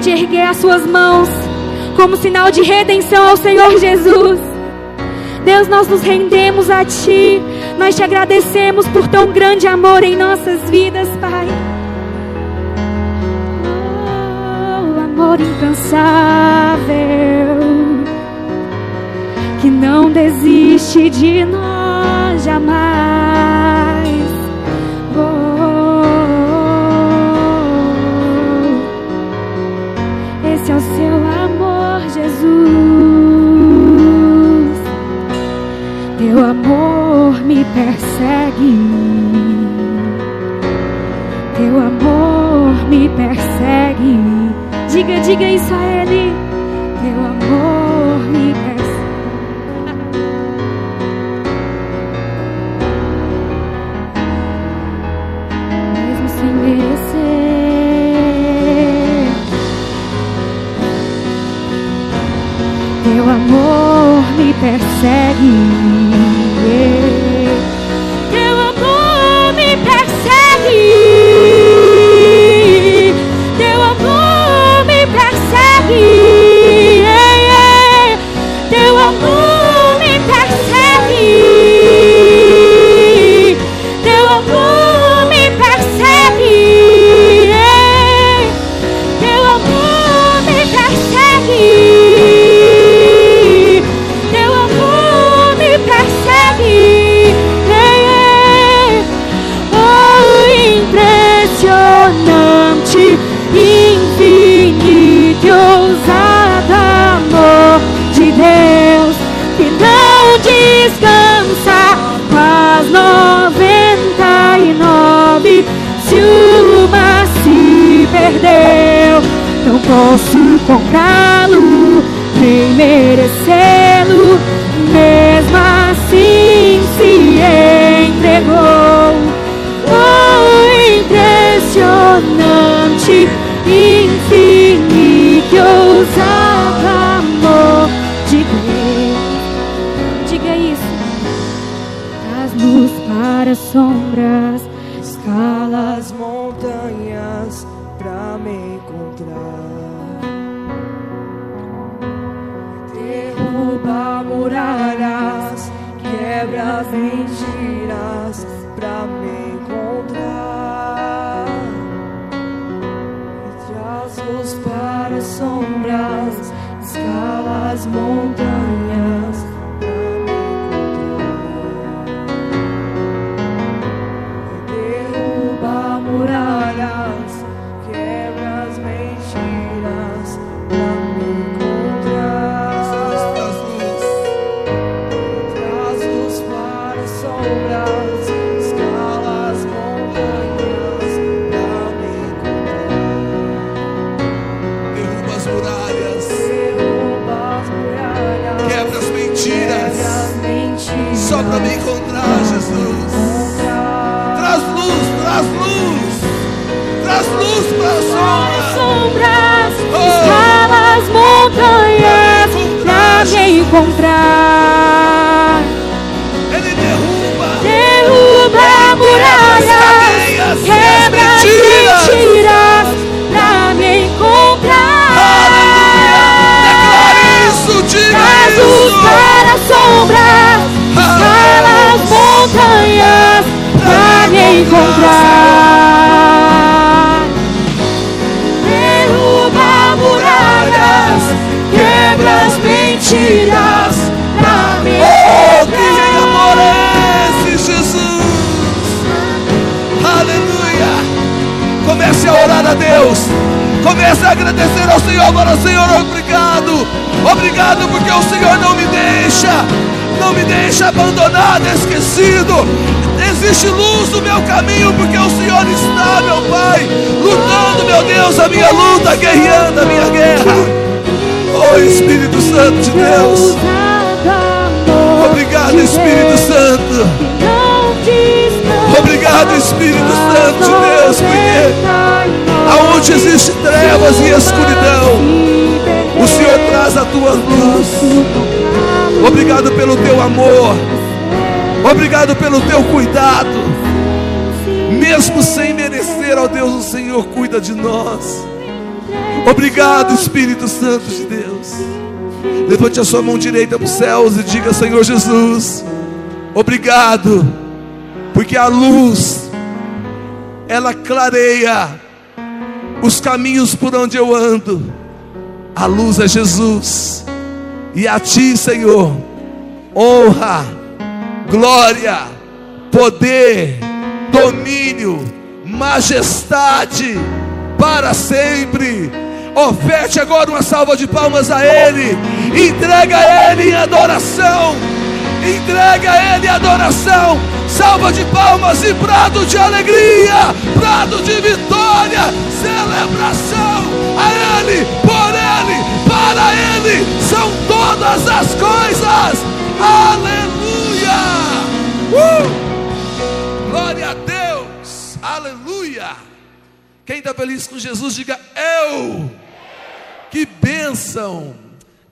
pode erguer as suas mãos como sinal de redenção ao Senhor Jesus. Deus, nós nos rendemos a Ti, nós te agradecemos por tão grande amor em nossas vidas, Pai. Oh, amor incansável, que não desiste de nós jamais. persegue. Teu amor me persegue. Diga, diga isso a Ele. Teu amor me persegue. Mesmo sem merecer. Teu amor me persegue. tocá-lo, nem merecê-lo. Mesmo assim se entregou. Oh, impressionante, infinito que ousado amor de Deus. Diga isso. Traz-nos para a sombra obrigado pelo teu cuidado. Mesmo sem merecer, ó Deus, o Senhor cuida de nós. Obrigado, Espírito Santo de Deus. Levante a sua mão direita para os céus e diga: Senhor Jesus, obrigado, porque a luz, ela clareia os caminhos por onde eu ando. A luz é Jesus, e a Ti, Senhor, honra glória, poder, domínio, majestade para sempre. Oferte agora uma salva de palmas a Ele. Entrega a Ele em adoração. Entrega a Ele em adoração. Salva de palmas e prado de alegria, prado de vitória, celebração a Ele, por Ele, para Ele, são todas as coisas. Aleluia! Uh! Glória a Deus! Aleluia! Quem está feliz com Jesus, diga eu. Que bênção!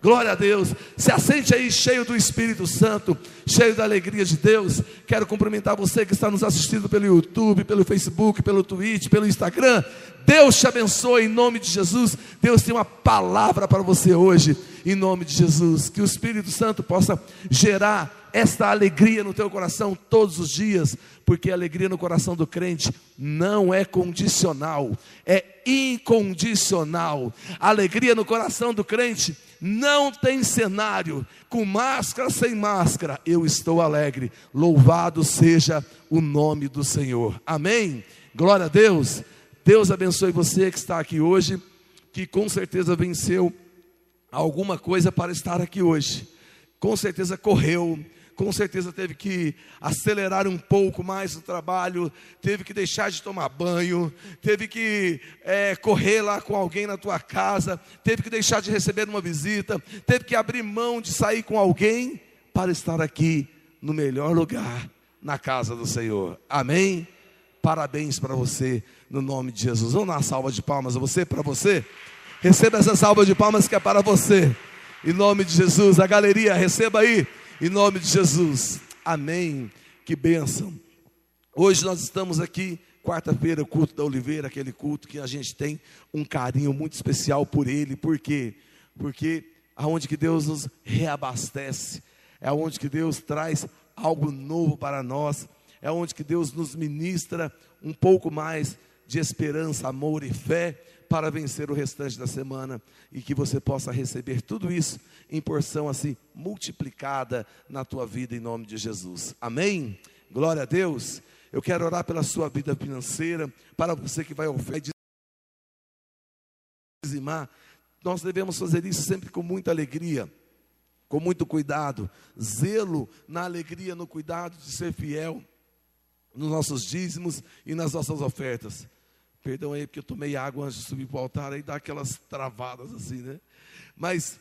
Glória a Deus. Se assente aí cheio do Espírito Santo, cheio da alegria de Deus. Quero cumprimentar você que está nos assistindo pelo YouTube, pelo Facebook, pelo Twitch, pelo Instagram. Deus te abençoe em nome de Jesus. Deus tem uma palavra para você hoje, em nome de Jesus. Que o Espírito Santo possa gerar esta alegria no teu coração todos os dias, porque a alegria no coração do crente não é condicional, é incondicional. A alegria no coração do crente não tem cenário, com máscara, sem máscara, eu estou alegre. Louvado seja o nome do Senhor. Amém. Glória a Deus. Deus abençoe você que está aqui hoje, que com certeza venceu alguma coisa para estar aqui hoje. Com certeza correu, com certeza teve que acelerar um pouco mais o trabalho, teve que deixar de tomar banho, teve que é, correr lá com alguém na tua casa, teve que deixar de receber uma visita, teve que abrir mão de sair com alguém para estar aqui no melhor lugar, na casa do Senhor. Amém? Parabéns para você, no nome de Jesus. Vamos dar salva de palmas a você, para você. Receba essa salva de palmas que é para você. Em nome de Jesus, a galeria, receba aí. Em nome de Jesus. Amém. Que bênção. Hoje nós estamos aqui, quarta-feira, culto da Oliveira, aquele culto que a gente tem um carinho muito especial por ele. Por quê? Porque aonde que Deus nos reabastece, é onde que Deus traz algo novo para nós, é onde que Deus nos ministra um pouco mais de esperança, amor e fé para vencer o restante da semana e que você possa receber tudo isso em porção assim multiplicada na tua vida em nome de Jesus. Amém? Glória a Deus. Eu quero orar pela sua vida financeira, para você que vai dizimar. Nós devemos fazer isso sempre com muita alegria, com muito cuidado, zelo na alegria, no cuidado de ser fiel nos nossos dízimos e nas nossas ofertas. Perdão aí, porque eu tomei água antes de subir para o altar, aí dá aquelas travadas assim, né? Mas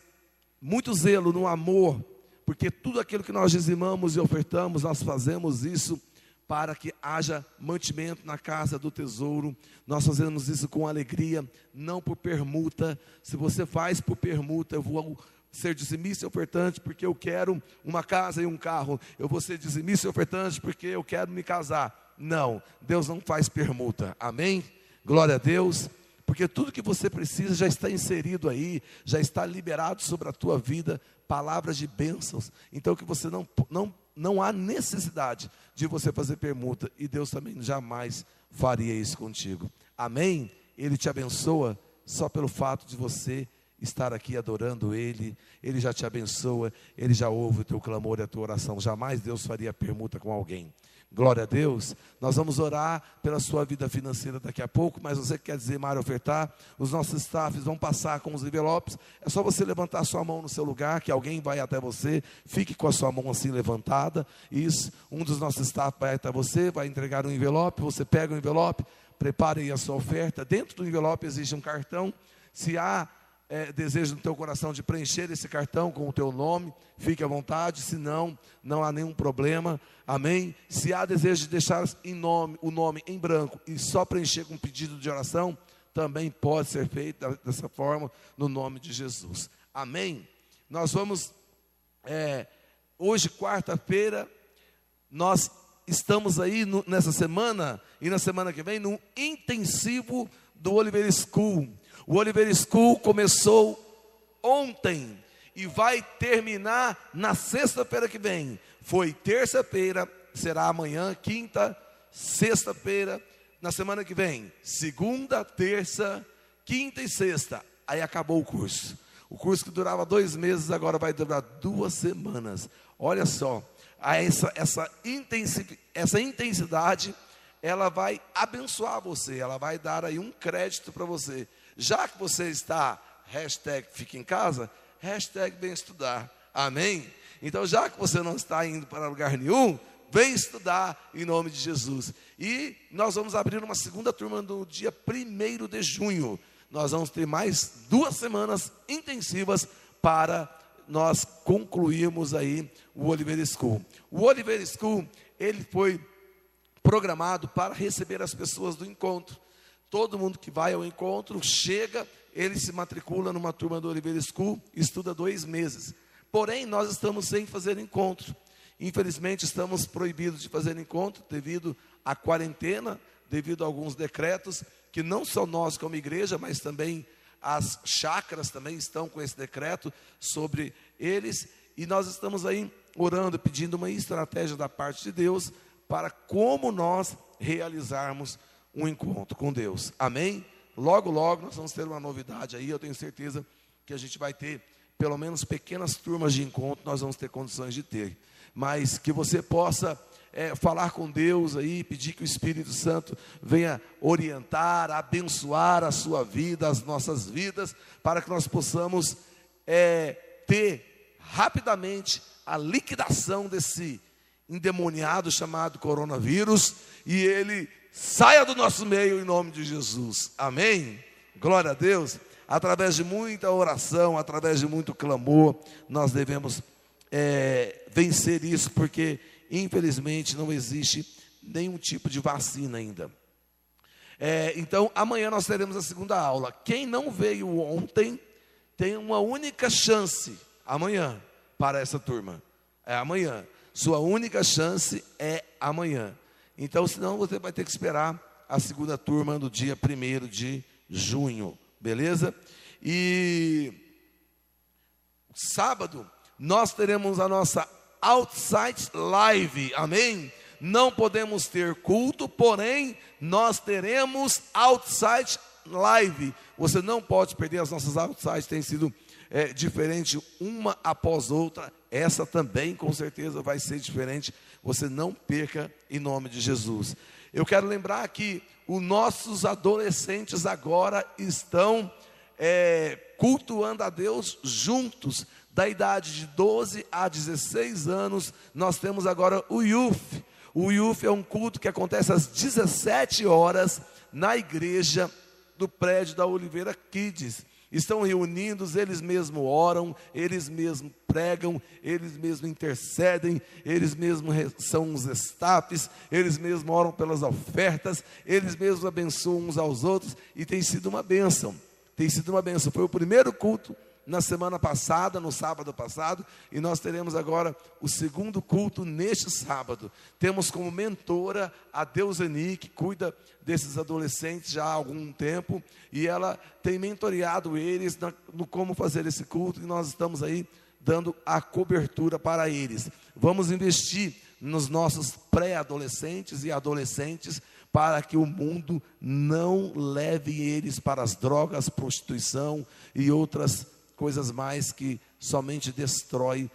muito zelo no amor, porque tudo aquilo que nós dizimamos e ofertamos, nós fazemos isso para que haja mantimento na casa do tesouro. Nós fazemos isso com alegria, não por permuta. Se você faz por permuta, eu vou ser dizimista e ofertante porque eu quero uma casa e um carro. Eu vou ser dizimista e ofertante porque eu quero me casar. Não, Deus não faz permuta. Amém? Glória a Deus. Porque tudo que você precisa já está inserido aí, já está liberado sobre a tua vida, palavras de bênçãos. Então que você não, não, não há necessidade de você fazer permuta. E Deus também jamais faria isso contigo. Amém? Ele te abençoa só pelo fato de você estar aqui adorando Ele, Ele já te abençoa, Ele já ouve o teu clamor e a tua oração. Jamais Deus faria permuta com alguém. Glória a Deus. Nós vamos orar pela sua vida financeira daqui a pouco, mas você que quer dizer, Mário, ofertar, os nossos staffs vão passar com os envelopes. É só você levantar sua mão no seu lugar, que alguém vai até você. Fique com a sua mão assim levantada. Isso, um dos nossos staffs vai até você, vai entregar um envelope. Você pega o envelope, prepare aí a sua oferta. Dentro do envelope existe um cartão. Se há é, desejo no teu coração de preencher esse cartão com o teu nome, fique à vontade, se não, não há nenhum problema, amém? Se há desejo de deixar em nome, o nome em branco e só preencher com um pedido de oração, também pode ser feito dessa forma, no nome de Jesus, amém? Nós vamos, é, hoje, quarta-feira, nós estamos aí no, nessa semana e na semana que vem, num intensivo do Oliver School. O Oliver School começou ontem e vai terminar na sexta-feira que vem. Foi terça-feira, será amanhã, quinta, sexta-feira, na semana que vem. Segunda, terça, quinta e sexta. Aí acabou o curso. O curso que durava dois meses, agora vai durar duas semanas. Olha só, essa, essa, intensi, essa intensidade, ela vai abençoar você, ela vai dar aí um crédito para você. Já que você está, hashtag fica em casa, hashtag vem estudar. Amém? Então, já que você não está indo para lugar nenhum, vem estudar em nome de Jesus. E nós vamos abrir uma segunda turma no dia 1 de junho. Nós vamos ter mais duas semanas intensivas para nós concluirmos aí o Oliver School. O Oliver School, ele foi programado para receber as pessoas do encontro. Todo mundo que vai ao encontro chega, ele se matricula numa turma do Oliver School, estuda dois meses. Porém, nós estamos sem fazer encontro. Infelizmente, estamos proibidos de fazer encontro devido à quarentena, devido a alguns decretos que não só nós como igreja, mas também as chacras também estão com esse decreto sobre eles, e nós estamos aí orando, pedindo uma estratégia da parte de Deus para como nós realizarmos um encontro com Deus. Amém? Logo, logo nós vamos ter uma novidade aí, eu tenho certeza que a gente vai ter pelo menos pequenas turmas de encontro, nós vamos ter condições de ter. Mas que você possa é, falar com Deus aí, pedir que o Espírito Santo venha orientar, abençoar a sua vida, as nossas vidas, para que nós possamos é, ter rapidamente a liquidação desse endemoniado chamado coronavírus e ele saia do nosso meio em nome de Jesus. Amém? Glória a Deus. Através de muita oração, através de muito clamor, nós devemos é, vencer isso, porque infelizmente não existe nenhum tipo de vacina ainda. É, então, amanhã nós teremos a segunda aula. Quem não veio ontem tem uma única chance amanhã para essa turma. É amanhã. Sua única chance é amanhã. Então, senão você vai ter que esperar a segunda turma no dia 1 de junho, beleza? E sábado nós teremos a nossa Outside Live, amém? Não podemos ter culto, porém, nós teremos Outside Live. Você não pode perder as nossas Outsides, tem sido é, diferente uma após outra. Essa também, com certeza, vai ser diferente. Você não perca em nome de Jesus. Eu quero lembrar que os nossos adolescentes agora estão é, cultuando a Deus juntos da idade de 12 a 16 anos, nós temos agora o Youth. O Youth é um culto que acontece às 17 horas na igreja do prédio da Oliveira Kids. Estão reunidos, eles mesmos oram, eles mesmos pregam, eles mesmos intercedem, eles mesmos são os staffs, eles mesmos oram pelas ofertas, eles mesmos abençoam uns aos outros e tem sido uma bênção. Tem sido uma bênção. Foi o primeiro culto na semana passada, no sábado passado, e nós teremos agora o segundo culto neste sábado. Temos como mentora a Deuseni, que cuida desses adolescentes já há algum tempo, e ela tem mentoreado eles na, no como fazer esse culto, e nós estamos aí dando a cobertura para eles. Vamos investir nos nossos pré-adolescentes e adolescentes para que o mundo não leve eles para as drogas, prostituição e outras coisas mais que somente destrói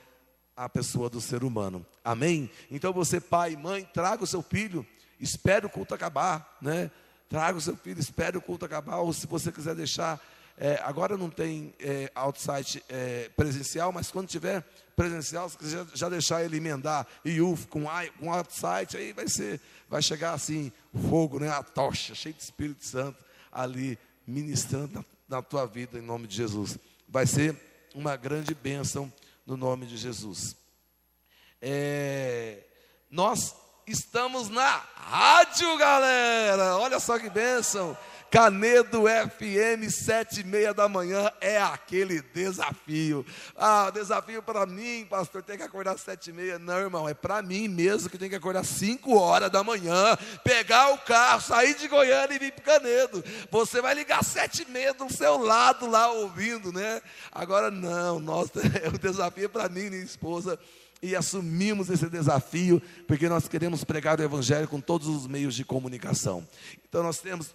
a pessoa do ser humano. Amém? Então você, pai, mãe, traga o seu filho, espere o culto acabar, né? Traga o seu filho, espere o culto acabar, ou se você quiser deixar, é, agora não tem é, outside é, presencial, mas quando tiver presencial, se quiser já deixar ele emendar IUF com, com outside, aí vai ser, vai chegar assim, fogo, né? A tocha, cheio de Espírito Santo ali ministrando na, na tua vida em nome de Jesus vai ser uma grande bênção no nome de Jesus. É, nós estamos na rádio, galera. Olha só que bênção. Canedo FM, sete e meia da manhã, é aquele desafio. Ah, desafio para mim, pastor, tem que acordar sete e meia. Não, irmão, é para mim mesmo que tem que acordar cinco horas da manhã, pegar o carro, sair de Goiânia e vir para Canedo. Você vai ligar sete e meia do seu lado lá ouvindo, né? Agora não, nossa, o desafio é para mim e minha esposa e assumimos esse desafio, porque nós queremos pregar o Evangelho com todos os meios de comunicação. Então nós temos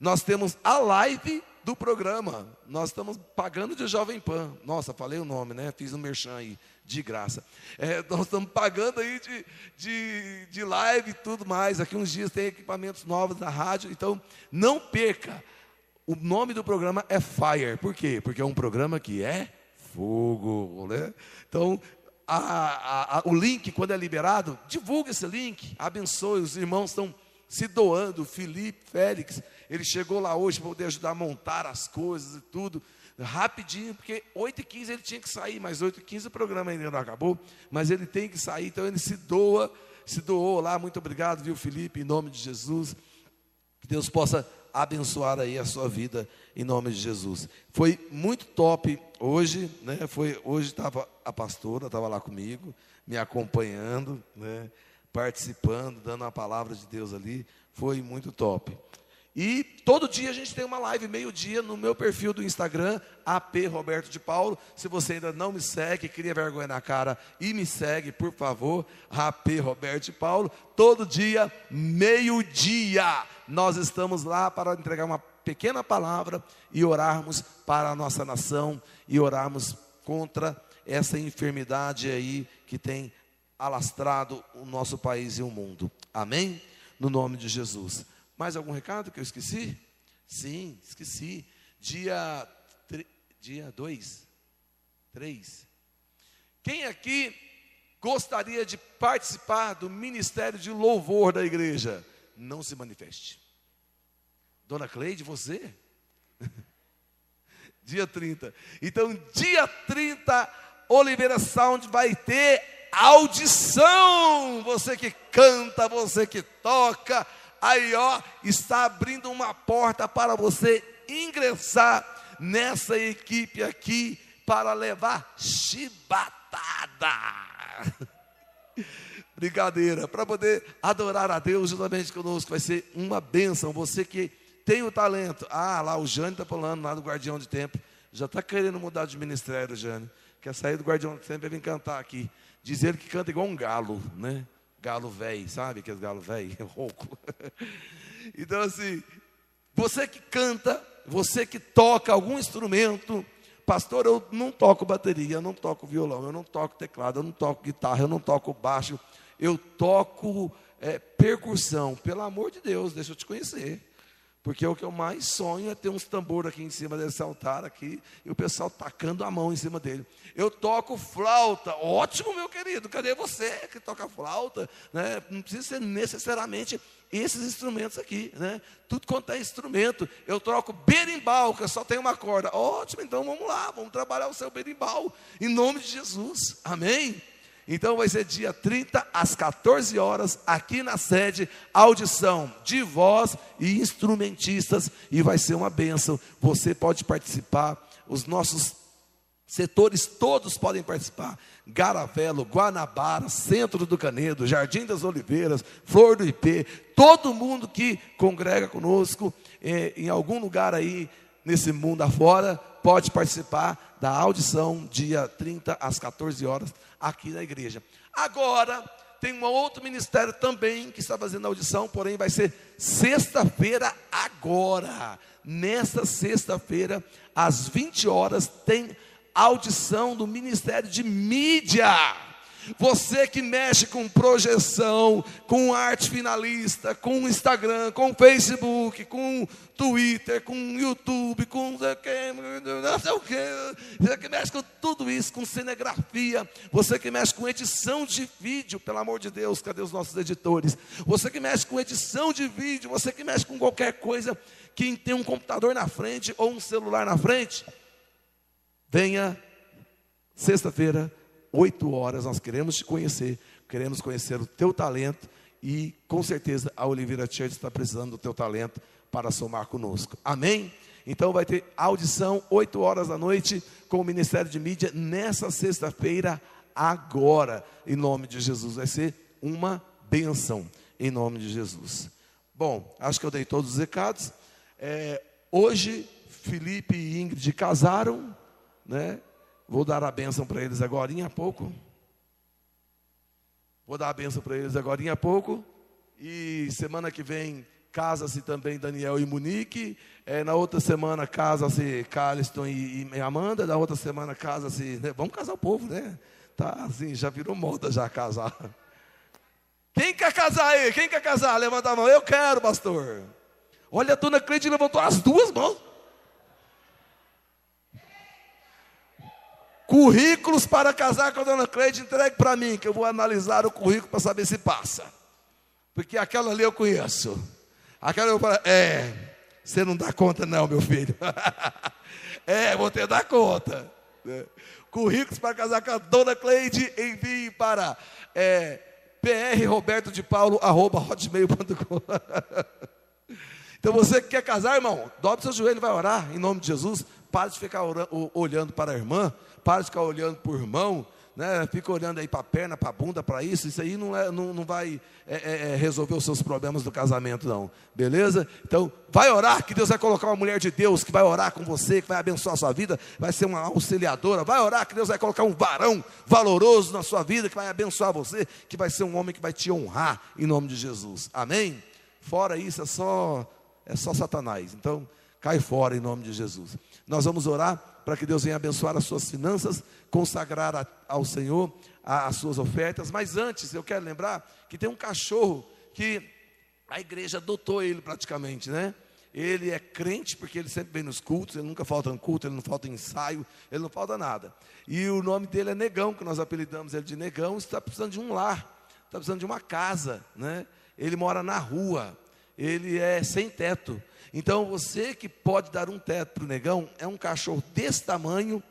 nós temos a live do programa. Nós estamos pagando de Jovem Pan. Nossa, falei o nome, né? Fiz um merchan aí, de graça. É, nós estamos pagando aí de, de, de live e tudo mais. Aqui uns dias tem equipamentos novos na rádio. Então, não perca. O nome do programa é Fire. Por quê? Porque é um programa que é fogo. Né? Então, a, a, a, o link, quando é liberado, divulgue esse link. Abençoe. Os irmãos estão se doando. Felipe, Félix ele chegou lá hoje para poder ajudar a montar as coisas e tudo, rapidinho, porque 8h15 ele tinha que sair, mas 8h15 o programa ainda não acabou, mas ele tem que sair, então ele se doa, se doou lá, muito obrigado, viu, Felipe, em nome de Jesus. Que Deus possa abençoar aí a sua vida em nome de Jesus. Foi muito top hoje, né? Foi hoje estava a pastora, estava lá comigo, me acompanhando, né? Participando, dando a palavra de Deus ali, foi muito top. E todo dia a gente tem uma live, meio-dia, no meu perfil do Instagram, AP Roberto de Paulo. Se você ainda não me segue, cria vergonha na cara e me segue, por favor, AP Roberto de Paulo. Todo dia, meio-dia, nós estamos lá para entregar uma pequena palavra e orarmos para a nossa nação e orarmos contra essa enfermidade aí que tem alastrado o nosso país e o mundo. Amém? No nome de Jesus. Mais algum recado que eu esqueci? Sim, esqueci. Dia dia 2, 3. Quem aqui gostaria de participar do ministério de louvor da igreja? Não se manifeste. Dona Cleide, você? dia 30. Então, dia 30, Oliveira Sound vai ter audição. Você que canta, você que toca, aí ó, está abrindo uma porta para você ingressar nessa equipe aqui para levar chibatada. Brincadeira, para poder adorar a Deus juntamente conosco, vai ser uma bênção. Você que tem o talento. Ah, lá o Jânio está falando lá do Guardião de Tempo. Já está querendo mudar de ministério, Jânio. Quer sair do Guardião de Tempo e vir cantar aqui. Diz ele que canta igual um galo, né? Galo velho, sabe que é galo velho? Rouco. então, assim, você que canta, você que toca algum instrumento, pastor, eu não toco bateria, eu não toco violão, eu não toco teclado, eu não toco guitarra, eu não toco baixo, eu toco é, percussão. Pelo amor de Deus, deixa eu te conhecer. Porque o que eu mais sonho é ter uns tambor aqui em cima desse altar aqui e o pessoal tacando a mão em cima dele. Eu toco flauta, ótimo, meu querido. Cadê você que toca flauta? Né? Não precisa ser necessariamente esses instrumentos aqui, né? Tudo quanto é instrumento. Eu troco berimbau, que só tem uma corda. Ótimo, então vamos lá, vamos trabalhar o seu berimbau em nome de Jesus. Amém. Então vai ser dia 30 às 14 horas, aqui na sede, audição de voz e instrumentistas, e vai ser uma bênção. Você pode participar, os nossos setores todos podem participar. Garavelo, Guanabara, Centro do Canedo, Jardim das Oliveiras, Flor do IP, todo mundo que congrega conosco eh, em algum lugar aí nesse mundo afora, pode participar da audição dia 30 às 14 horas aqui na igreja. Agora, tem um outro ministério também que está fazendo audição, porém vai ser sexta-feira agora. Nesta sexta-feira, às 20 horas, tem audição do Ministério de Mídia. Você que mexe com projeção, com arte finalista, com Instagram, com Facebook, com Twitter, com YouTube, com não sei o que, você que mexe com tudo isso, com cinegrafia, você que mexe com edição de vídeo, pelo amor de Deus, cadê os nossos editores? Você que mexe com edição de vídeo, você que mexe com qualquer coisa, quem tem um computador na frente ou um celular na frente, venha sexta-feira 8 horas, nós queremos te conhecer, queremos conhecer o teu talento e com certeza a Oliveira Church está precisando do teu talento para somar conosco. Amém? Então vai ter audição 8 horas da noite com o Ministério de Mídia nessa sexta-feira agora, em nome de Jesus. Vai ser uma benção em nome de Jesus. Bom, acho que eu dei todos os recados. É, hoje, Felipe e Ingrid casaram, né? Vou dar a bênção para eles agora em pouco. Vou dar a bênção para eles agora em pouco. E semana que vem casa-se também Daniel e Monique. É, na outra semana casa-se Carliston e, e, Amanda. Na outra semana casa-se. Né? Vamos casar o povo, né? Tá assim, já virou moda já casar. Quem quer casar aí? Quem quer casar? Levanta a mão. Eu quero, pastor. Olha, a dona Cleide levantou as duas mãos. Currículos para casar com a dona Cleide, entregue para mim, que eu vou analisar o currículo para saber se passa. Porque aquela ali eu conheço. Aquela eu falo, é, você não dá conta não, meu filho. é, vou ter dar conta. É. Currículos para casar com a dona Cleide, envie para é, prrobertodepaulo.hotmail.com Então você que quer casar, irmão, dobre seu joelho e vai orar em nome de Jesus. Pare de ficar orando, olhando para a irmã, pare de ficar olhando para o irmão, né? fica olhando aí para a perna, para a bunda, para isso. Isso aí não, é, não, não vai é, é, é, resolver os seus problemas do casamento, não. Beleza? Então, vai orar, que Deus vai colocar uma mulher de Deus que vai orar com você, que vai abençoar a sua vida, vai ser uma auxiliadora. Vai orar, que Deus vai colocar um varão valoroso na sua vida, que vai abençoar você, que vai ser um homem que vai te honrar em nome de Jesus. Amém? Fora isso, é só, é só Satanás. Então, cai fora em nome de Jesus. Nós vamos orar para que Deus venha abençoar as suas finanças, consagrar a, ao Senhor as suas ofertas. Mas antes, eu quero lembrar que tem um cachorro que a igreja adotou ele praticamente, né? Ele é crente porque ele sempre vem nos cultos, ele nunca falta em culto, ele não falta ensaio, ele não falta nada. E o nome dele é Negão, que nós apelidamos ele de Negão, está precisando de um lar, está precisando de uma casa, né? Ele mora na rua, ele é sem teto. Então você que pode dar um teto para o negão, é um cachorro desse tamanho,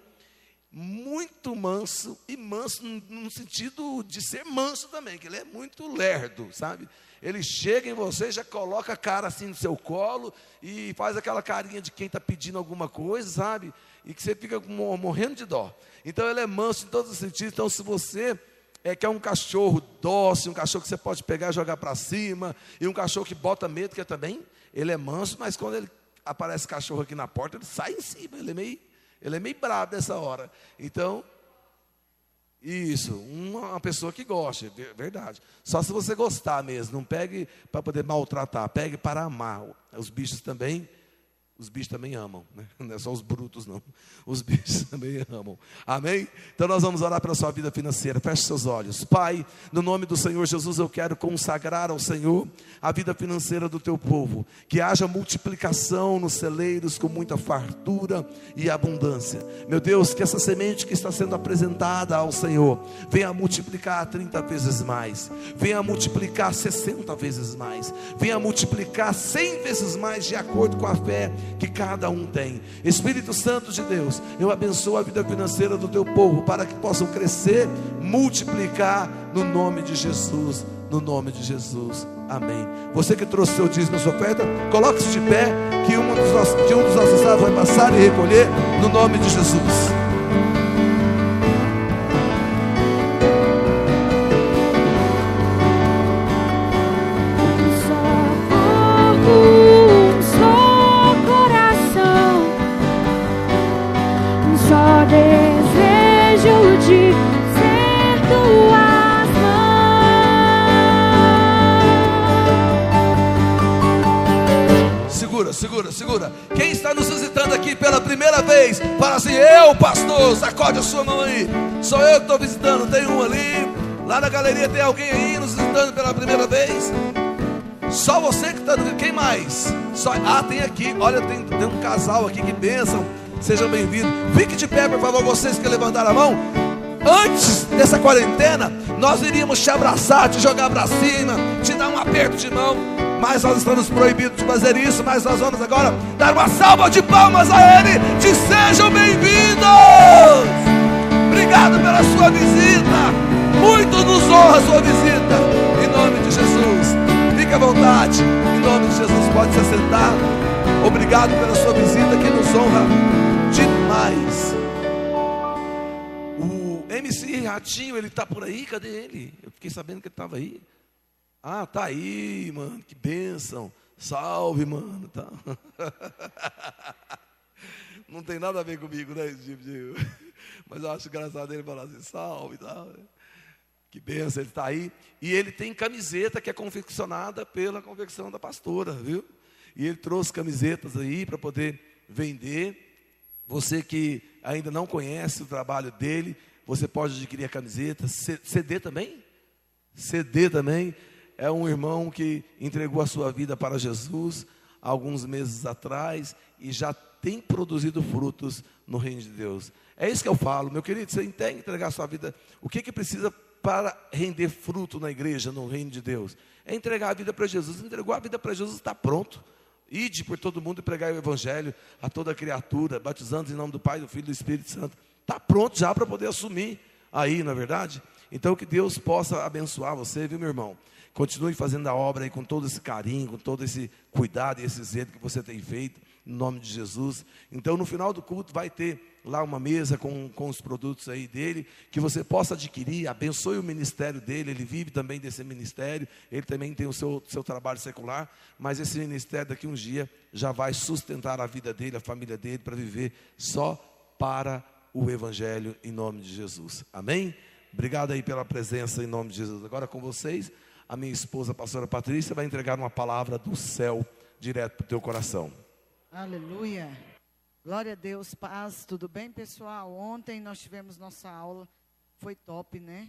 muito manso, e manso no sentido de ser manso também, que ele é muito lerdo, sabe? Ele chega em você, já coloca a cara assim no seu colo e faz aquela carinha de quem está pedindo alguma coisa, sabe? E que você fica morrendo de dó. Então ele é manso em todos os sentidos. Então, se você é é um cachorro dócil, um cachorro que você pode pegar e jogar para cima, e um cachorro que bota medo, que é também ele é manso, mas quando ele aparece cachorro aqui na porta, ele sai em cima, ele é meio, ele é meio brabo nessa hora. Então, isso, uma pessoa que gosta, verdade. Só se você gostar mesmo, não pegue para poder maltratar, pegue para amar. Os bichos também os bichos também amam, né? não é só os brutos, não. Os bichos também amam. Amém? Então nós vamos orar pela sua vida financeira. Feche seus olhos. Pai, no nome do Senhor Jesus, eu quero consagrar ao Senhor a vida financeira do teu povo. Que haja multiplicação nos celeiros com muita fartura e abundância. Meu Deus, que essa semente que está sendo apresentada ao Senhor venha multiplicar 30 vezes mais, venha multiplicar 60 vezes mais, venha multiplicar 100 vezes mais de acordo com a fé que cada um tem. Espírito Santo de Deus, eu abençoo a vida financeira do teu povo para que possam crescer, multiplicar no nome de Jesus. No nome de Jesus. Amém. Você que trouxe seu dízimo e sua oferta, coloque-se de pé, que um dos nossos, que um dos nossos vai passar e recolher no nome de Jesus. Segura, segura. Quem está nos visitando aqui pela primeira vez, fala assim: Eu, pastor, sacode a sua mão aí. Sou eu que estou visitando. Tem um ali. Lá na galeria tem alguém aí nos visitando pela primeira vez. Só você que está. Quem mais? Só... Ah, tem aqui. Olha, tem, tem um casal aqui que pensam. Sejam bem-vindos. Fique de pé, por favor, vocês que levantaram a mão. Antes dessa quarentena, nós iríamos te abraçar, te jogar para cima, te dar um aperto de mão mas nós estamos proibidos de fazer isso, mas nós vamos agora dar uma salva de palmas a Ele, de sejam bem-vindos! Obrigado pela sua visita, muito nos honra a sua visita, em nome de Jesus. Fique à vontade. Em nome de Jesus, pode se assentar. Obrigado pela sua visita que nos honra demais. O MC Ratinho, ele tá por aí? Cadê ele? Eu fiquei sabendo que ele estava aí. Ah, tá aí, mano. Que bênção. Salve, mano. Tá. Não tem nada a ver comigo, né? Esse tipo de... Mas eu acho engraçado ele falar assim, salve tal. Que benção, ele está aí. E ele tem camiseta que é confeccionada pela confecção da pastora, viu? E ele trouxe camisetas aí para poder vender. Você que ainda não conhece o trabalho dele, você pode adquirir a camiseta. CD também? CD também. É um irmão que entregou a sua vida para Jesus alguns meses atrás e já tem produzido frutos no reino de Deus. É isso que eu falo, meu querido. Você tem que entregar a sua vida. O que, que precisa para render fruto na igreja, no reino de Deus? É entregar a vida para Jesus. Entregou a vida para Jesus, está pronto. Ide por todo mundo e pregar o evangelho a toda criatura, batizando em nome do Pai, do Filho e do Espírito Santo. Está pronto já para poder assumir aí, na é verdade? Então que Deus possa abençoar você, viu, meu irmão? Continue fazendo a obra aí com todo esse carinho, com todo esse cuidado e esse zelo que você tem feito em nome de Jesus. Então, no final do culto, vai ter lá uma mesa com, com os produtos aí dele, que você possa adquirir, abençoe o ministério dele, ele vive também desse ministério, ele também tem o seu, seu trabalho secular, mas esse ministério daqui um dia já vai sustentar a vida dele, a família dele, para viver só para o Evangelho em nome de Jesus. Amém? Obrigado aí pela presença em nome de Jesus. Agora com vocês, a minha esposa, a pastora Patrícia, vai entregar uma palavra do céu direto para o teu coração. Aleluia. Glória a Deus, paz. Tudo bem, pessoal? Ontem nós tivemos nossa aula, foi top, né?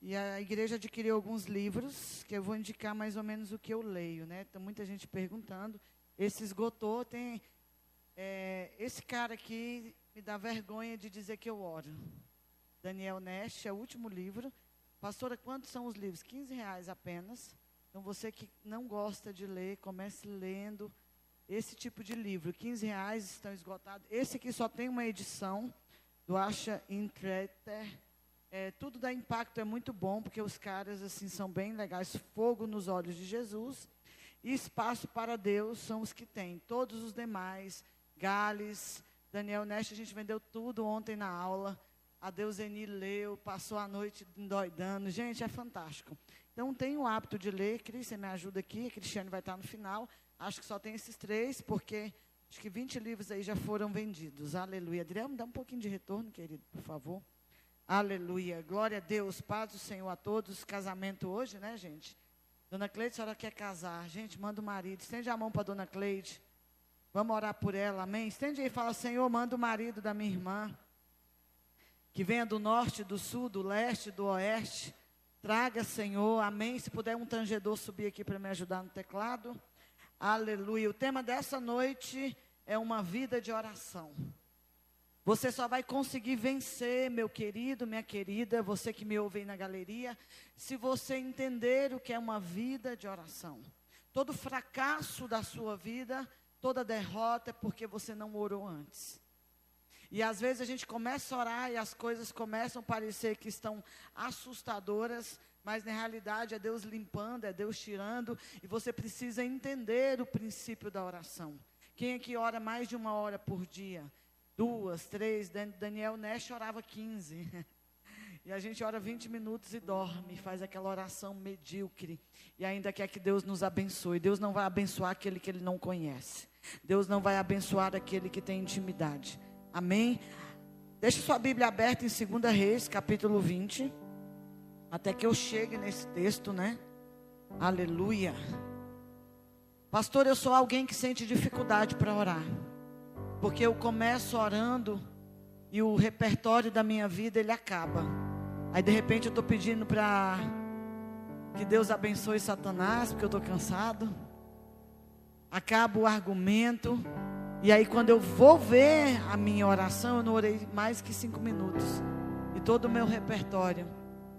E a igreja adquiriu alguns livros que eu vou indicar mais ou menos o que eu leio, né? Tem muita gente perguntando. Esse esgotou, tem é, esse cara aqui me dá vergonha de dizer que eu oro. Daniel Nest, é o último livro. Pastora, quantos são os livros? 15 reais apenas. Então você que não gosta de ler, comece lendo esse tipo de livro. 15 reais estão esgotados. Esse aqui só tem uma edição do Acha Intreter. É, tudo da impacto é muito bom, porque os caras assim são bem legais. Fogo nos olhos de Jesus. E espaço para Deus são os que têm. Todos os demais, Gales, Daniel Neste, a gente vendeu tudo ontem na aula. A Deuseni leu, passou a noite endoidando. Gente, é fantástico. Então, tem o hábito de ler. Cris, você me ajuda aqui. A Cristiane vai estar no final. Acho que só tem esses três, porque acho que 20 livros aí já foram vendidos. Aleluia. Adriano, me dá um pouquinho de retorno, querido, por favor. Aleluia. Glória a Deus. Paz do Senhor a todos. Casamento hoje, né, gente? Dona Cleide, a senhora quer casar. Gente, manda o marido. Estende a mão para Dona Cleide. Vamos orar por ela, amém? Estende aí e fala, Senhor, manda o marido da minha irmã. Que venha do norte, do sul, do leste, do oeste. Traga, Senhor, amém. Se puder um tangedor subir aqui para me ajudar no teclado. Aleluia. O tema dessa noite é uma vida de oração. Você só vai conseguir vencer, meu querido, minha querida, você que me ouve aí na galeria, se você entender o que é uma vida de oração. Todo fracasso da sua vida, toda derrota é porque você não orou antes. E às vezes a gente começa a orar e as coisas começam a parecer que estão assustadoras, mas na realidade é Deus limpando, é Deus tirando, e você precisa entender o princípio da oração. Quem aqui ora mais de uma hora por dia? Duas, três, Daniel Nash orava 15. E a gente ora 20 minutos e dorme, faz aquela oração medíocre. E ainda quer que Deus nos abençoe. Deus não vai abençoar aquele que ele não conhece. Deus não vai abençoar aquele que tem intimidade. Amém? Deixe sua Bíblia aberta em 2 Reis, capítulo 20. Até que eu chegue nesse texto, né? Aleluia. Pastor, eu sou alguém que sente dificuldade para orar. Porque eu começo orando e o repertório da minha vida ele acaba. Aí de repente eu estou pedindo para que Deus abençoe Satanás, porque eu estou cansado. Acaba o argumento. E aí quando eu vou ver a minha oração, eu não orei mais que cinco minutos. E todo o meu repertório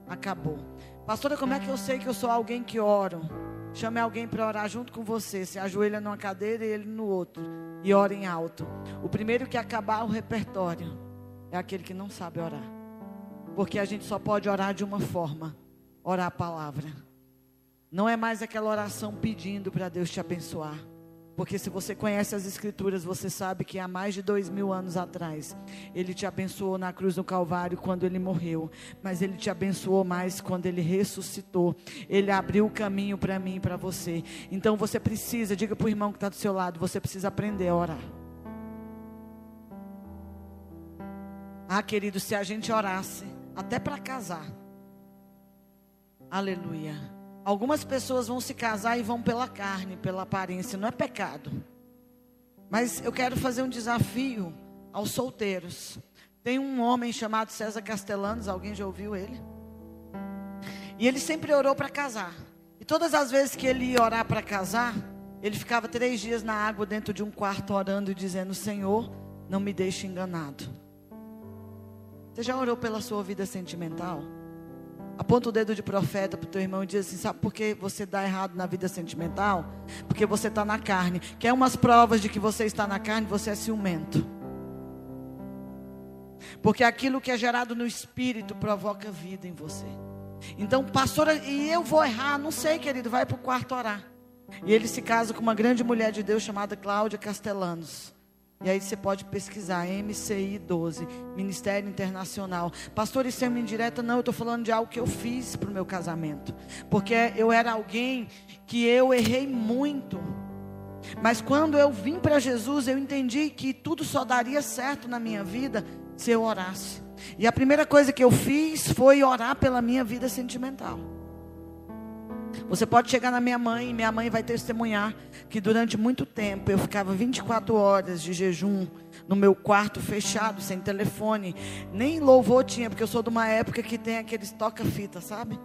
acabou. Pastora, como é que eu sei que eu sou alguém que oro? Chame alguém para orar junto com você. Se ajoelha numa cadeira e ele no outro. E ora em alto. O primeiro que acabar o repertório é aquele que não sabe orar. Porque a gente só pode orar de uma forma: orar a palavra. Não é mais aquela oração pedindo para Deus te abençoar. Porque se você conhece as Escrituras, você sabe que há mais de dois mil anos atrás, Ele te abençoou na cruz do Calvário quando Ele morreu. Mas Ele te abençoou mais quando Ele ressuscitou. Ele abriu o caminho para mim e para você. Então você precisa, diga para o irmão que está do seu lado, você precisa aprender a orar. Ah, querido, se a gente orasse, até para casar. Aleluia. Algumas pessoas vão se casar e vão pela carne, pela aparência, não é pecado. Mas eu quero fazer um desafio aos solteiros. Tem um homem chamado César Castellanos, alguém já ouviu ele? E ele sempre orou para casar. E todas as vezes que ele ia orar para casar, ele ficava três dias na água dentro de um quarto orando e dizendo: Senhor, não me deixe enganado. Você já orou pela sua vida sentimental? Aponta o dedo de profeta para o teu irmão e diz assim: sabe por que você dá errado na vida sentimental? Porque você está na carne. Quer umas provas de que você está na carne? Você é ciumento. Porque aquilo que é gerado no espírito provoca vida em você. Então, pastora, e eu vou errar? Não sei, querido, vai para o quarto orar. E ele se casa com uma grande mulher de Deus chamada Cláudia Castellanos. E aí você pode pesquisar MCI 12, Ministério Internacional. Pastor, isso é uma indireta? Não, eu estou falando de algo que eu fiz para o meu casamento. Porque eu era alguém que eu errei muito. Mas quando eu vim para Jesus, eu entendi que tudo só daria certo na minha vida se eu orasse. E a primeira coisa que eu fiz foi orar pela minha vida sentimental. Você pode chegar na minha mãe e minha mãe vai testemunhar que durante muito tempo eu ficava 24 horas de jejum no meu quarto fechado, sem telefone. Nem louvor tinha, porque eu sou de uma época que tem aqueles toca-fita, sabe?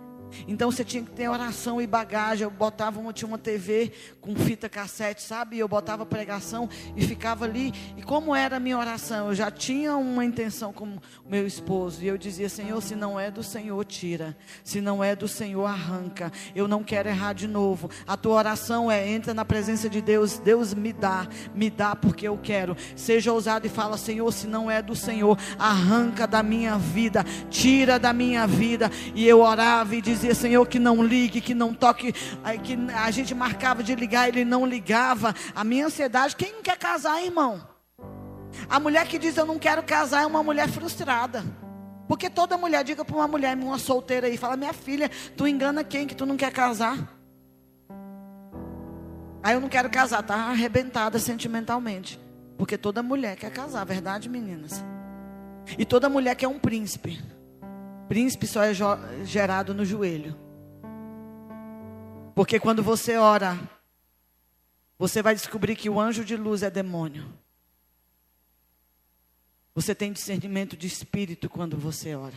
Então você tinha que ter oração e bagagem. Eu botava uma, tinha uma TV com fita cassete, sabe? Eu botava pregação e ficava ali. E como era a minha oração? Eu já tinha uma intenção com meu esposo. E eu dizia: Senhor, se não é do Senhor, tira. Se não é do Senhor, arranca. Eu não quero errar de novo. A tua oração é: entra na presença de Deus. Deus me dá, me dá porque eu quero. Seja ousado e fala: Senhor, se não é do Senhor, arranca da minha vida, tira da minha vida. E eu orava e dizia: Senhor, que não ligue, que não toque. Aí que a gente marcava de ligar, ele não ligava. A minha ansiedade, quem não quer casar, irmão? A mulher que diz eu não quero casar é uma mulher frustrada. Porque toda mulher, diga para uma mulher, uma solteira aí, fala: Minha filha, tu engana quem que tu não quer casar? Aí eu não quero casar, tá arrebentada sentimentalmente. Porque toda mulher quer casar, verdade, meninas? E toda mulher quer um príncipe. Príncipe só é gerado no joelho. Porque quando você ora, você vai descobrir que o anjo de luz é demônio. Você tem discernimento de espírito quando você ora.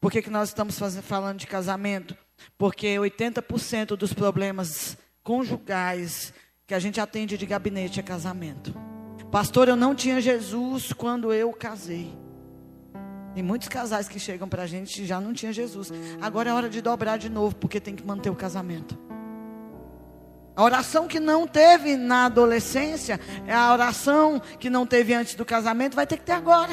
Por que, que nós estamos fazendo, falando de casamento? Porque 80% dos problemas conjugais que a gente atende de gabinete é casamento. Pastor, eu não tinha Jesus quando eu casei. Tem muitos casais que chegam para a gente já não tinha Jesus. Agora é hora de dobrar de novo, porque tem que manter o casamento. A oração que não teve na adolescência, é a oração que não teve antes do casamento, vai ter que ter agora.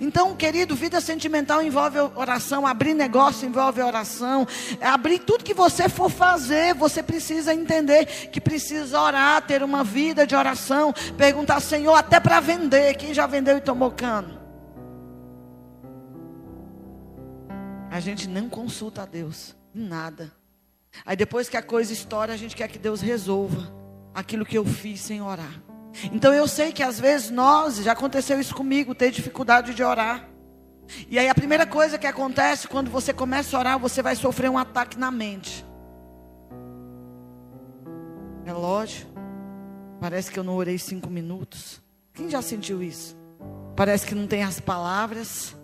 Então, querido, vida sentimental envolve oração, abrir negócio envolve oração, abrir tudo que você for fazer, você precisa entender que precisa orar, ter uma vida de oração, perguntar, Senhor, até para vender, quem já vendeu e tomou cano? A gente não consulta a Deus em nada. Aí depois que a coisa estoura, a gente quer que Deus resolva aquilo que eu fiz sem orar. Então eu sei que às vezes nós, já aconteceu isso comigo, ter dificuldade de orar. E aí a primeira coisa que acontece quando você começa a orar, você vai sofrer um ataque na mente. Relógio. Parece que eu não orei cinco minutos. Quem já sentiu isso? Parece que não tem as palavras.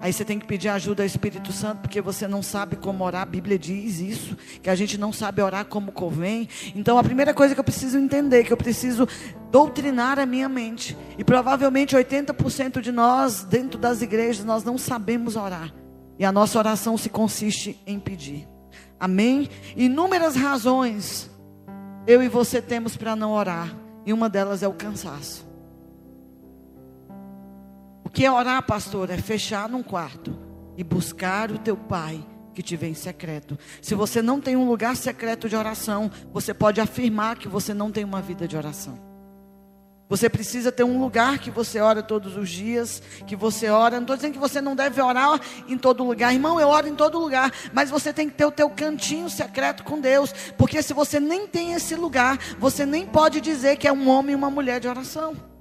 Aí você tem que pedir ajuda ao Espírito Santo, porque você não sabe como orar. A Bíblia diz isso, que a gente não sabe orar como convém. Então a primeira coisa que eu preciso entender, que eu preciso doutrinar a minha mente. E provavelmente 80% de nós, dentro das igrejas, nós não sabemos orar. E a nossa oração se consiste em pedir. Amém? Inúmeras razões eu e você temos para não orar. E uma delas é o cansaço que é orar, pastor? É fechar num quarto e buscar o teu pai que te vê em secreto. Se você não tem um lugar secreto de oração, você pode afirmar que você não tem uma vida de oração. Você precisa ter um lugar que você ora todos os dias, que você ora. Não estou dizendo que você não deve orar em todo lugar, irmão. Eu oro em todo lugar, mas você tem que ter o teu cantinho secreto com Deus, porque se você nem tem esse lugar, você nem pode dizer que é um homem e uma mulher de oração.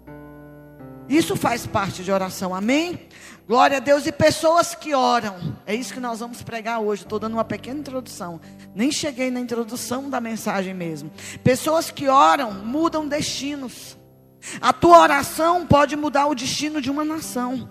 Isso faz parte de oração, amém? Glória a Deus e pessoas que oram. É isso que nós vamos pregar hoje. Estou dando uma pequena introdução. Nem cheguei na introdução da mensagem mesmo. Pessoas que oram mudam destinos. A tua oração pode mudar o destino de uma nação.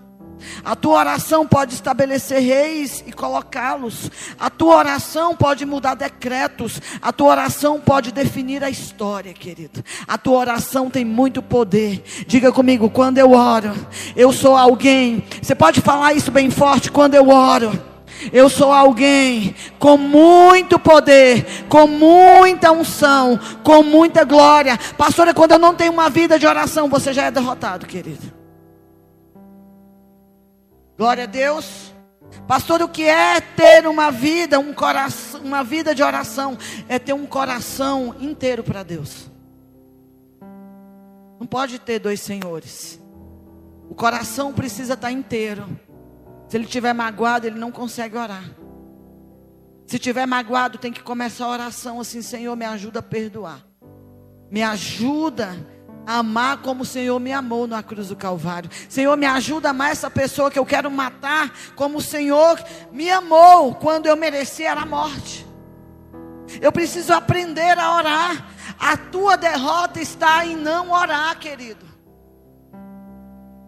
A tua oração pode estabelecer reis e colocá-los. A tua oração pode mudar decretos. A tua oração pode definir a história, querido. A tua oração tem muito poder. Diga comigo, quando eu oro, eu sou alguém. Você pode falar isso bem forte quando eu oro. Eu sou alguém com muito poder, com muita unção, com muita glória. Pastora, quando eu não tenho uma vida de oração, você já é derrotado, querido. Glória a Deus. Pastor, o que é ter uma vida, um coração, uma vida de oração? É ter um coração inteiro para Deus. Não pode ter dois senhores. O coração precisa estar inteiro. Se ele estiver magoado, ele não consegue orar. Se estiver magoado, tem que começar a oração assim: Senhor, me ajuda a perdoar. Me ajuda amar como o Senhor me amou na cruz do Calvário. Senhor, me ajuda a amar essa pessoa que eu quero matar, como o Senhor me amou quando eu merecia a morte. Eu preciso aprender a orar. A tua derrota está em não orar, querido.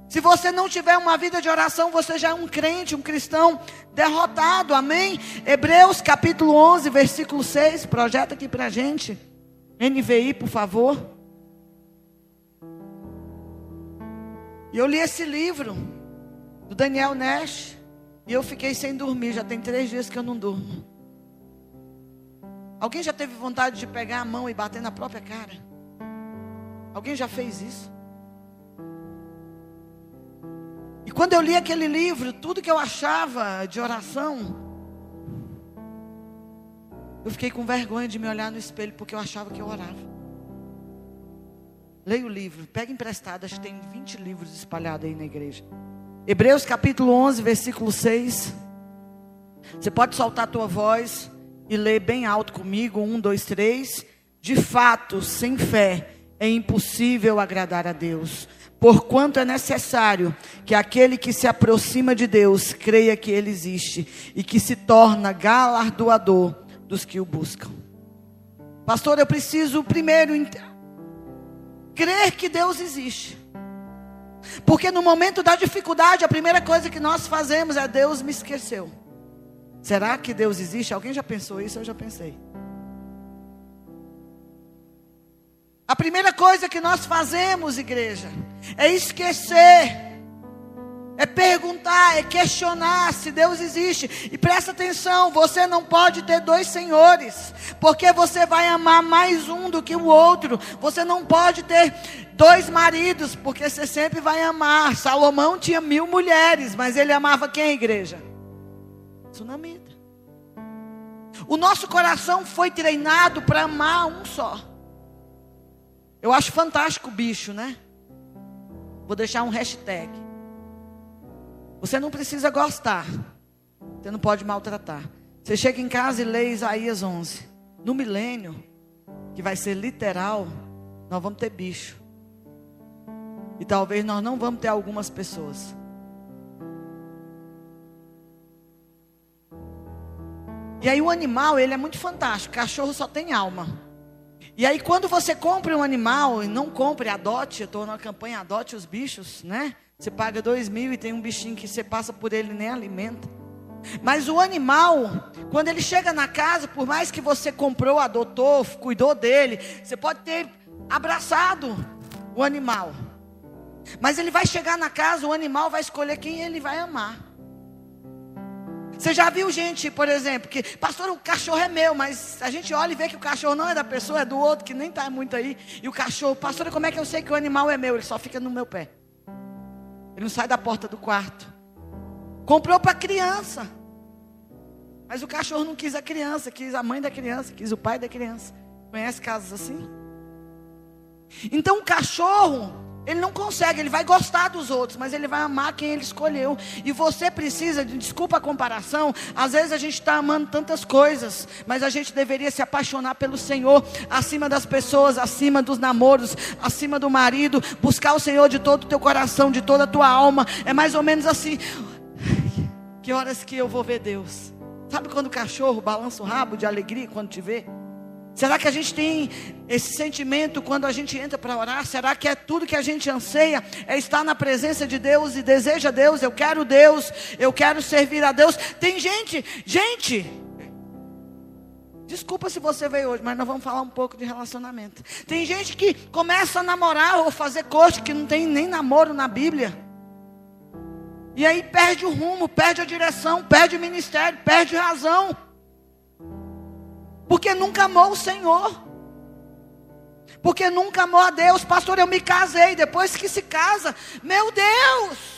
Se você não tiver uma vida de oração, você já é um crente, um cristão derrotado. Amém? Hebreus capítulo 11, versículo 6. Projeta aqui pra gente. NVI, por favor. E eu li esse livro do Daniel Nash e eu fiquei sem dormir. Já tem três dias que eu não durmo. Alguém já teve vontade de pegar a mão e bater na própria cara? Alguém já fez isso? E quando eu li aquele livro, tudo que eu achava de oração, eu fiquei com vergonha de me olhar no espelho porque eu achava que eu orava. Leia o livro, pega emprestado, acho que tem 20 livros espalhados aí na igreja. Hebreus capítulo 11, versículo 6. Você pode soltar a tua voz e ler bem alto comigo, um, dois, três. De fato, sem fé é impossível agradar a Deus. Porquanto é necessário que aquele que se aproxima de Deus creia que Ele existe e que se torna galardoador dos que o buscam. Pastor, eu preciso primeiro crer que Deus existe. Porque no momento da dificuldade, a primeira coisa que nós fazemos é Deus me esqueceu. Será que Deus existe? Alguém já pensou isso? Eu já pensei. A primeira coisa que nós fazemos, igreja, é esquecer é perguntar, é questionar se Deus existe. E presta atenção, você não pode ter dois senhores, porque você vai amar mais um do que o outro. Você não pode ter dois maridos, porque você sempre vai amar. Salomão tinha mil mulheres, mas ele amava quem, igreja? Tsunamita. O nosso coração foi treinado para amar um só. Eu acho fantástico o bicho, né? Vou deixar um hashtag. Você não precisa gostar. Você não pode maltratar. Você chega em casa e lê Isaías 11. No milênio, que vai ser literal, nós vamos ter bicho. E talvez nós não vamos ter algumas pessoas. E aí o animal, ele é muito fantástico. O cachorro só tem alma. E aí quando você compra um animal, e não compre, adote, eu estou numa campanha adote os bichos, né? Você paga dois mil e tem um bichinho que você passa por ele e nem alimenta. Mas o animal, quando ele chega na casa, por mais que você comprou, adotou, cuidou dele, você pode ter abraçado o animal. Mas ele vai chegar na casa, o animal vai escolher quem ele vai amar. Você já viu gente, por exemplo, que, pastor, o cachorro é meu, mas a gente olha e vê que o cachorro não é da pessoa, é do outro, que nem está muito aí. E o cachorro, pastor, como é que eu sei que o animal é meu? Ele só fica no meu pé. Ele não sai da porta do quarto. Comprou para criança. Mas o cachorro não quis a criança, quis a mãe da criança, quis o pai da criança. Conhece casos assim? Então o cachorro, ele não consegue, ele vai gostar dos outros, mas ele vai amar quem ele escolheu. E você precisa, de- desculpa a comparação, às vezes a gente está amando tantas coisas, mas a gente deveria se apaixonar pelo Senhor, acima das pessoas, acima dos namoros, acima do marido, buscar o Senhor de todo o teu coração, de toda a tua alma. É mais ou menos assim. Que horas que eu vou ver Deus? Sabe quando o cachorro balança o rabo de alegria quando te vê? Será que a gente tem esse sentimento quando a gente entra para orar? Será que é tudo que a gente anseia? É estar na presença de Deus e deseja Deus? Eu quero Deus, eu quero servir a Deus. Tem gente, gente. Desculpa se você veio hoje, mas nós vamos falar um pouco de relacionamento. Tem gente que começa a namorar ou fazer coxa que não tem nem namoro na Bíblia. E aí perde o rumo, perde a direção, perde o ministério, perde razão. Porque nunca amou o Senhor. Porque nunca amou a Deus. Pastor, eu me casei. Depois que se casa, meu Deus.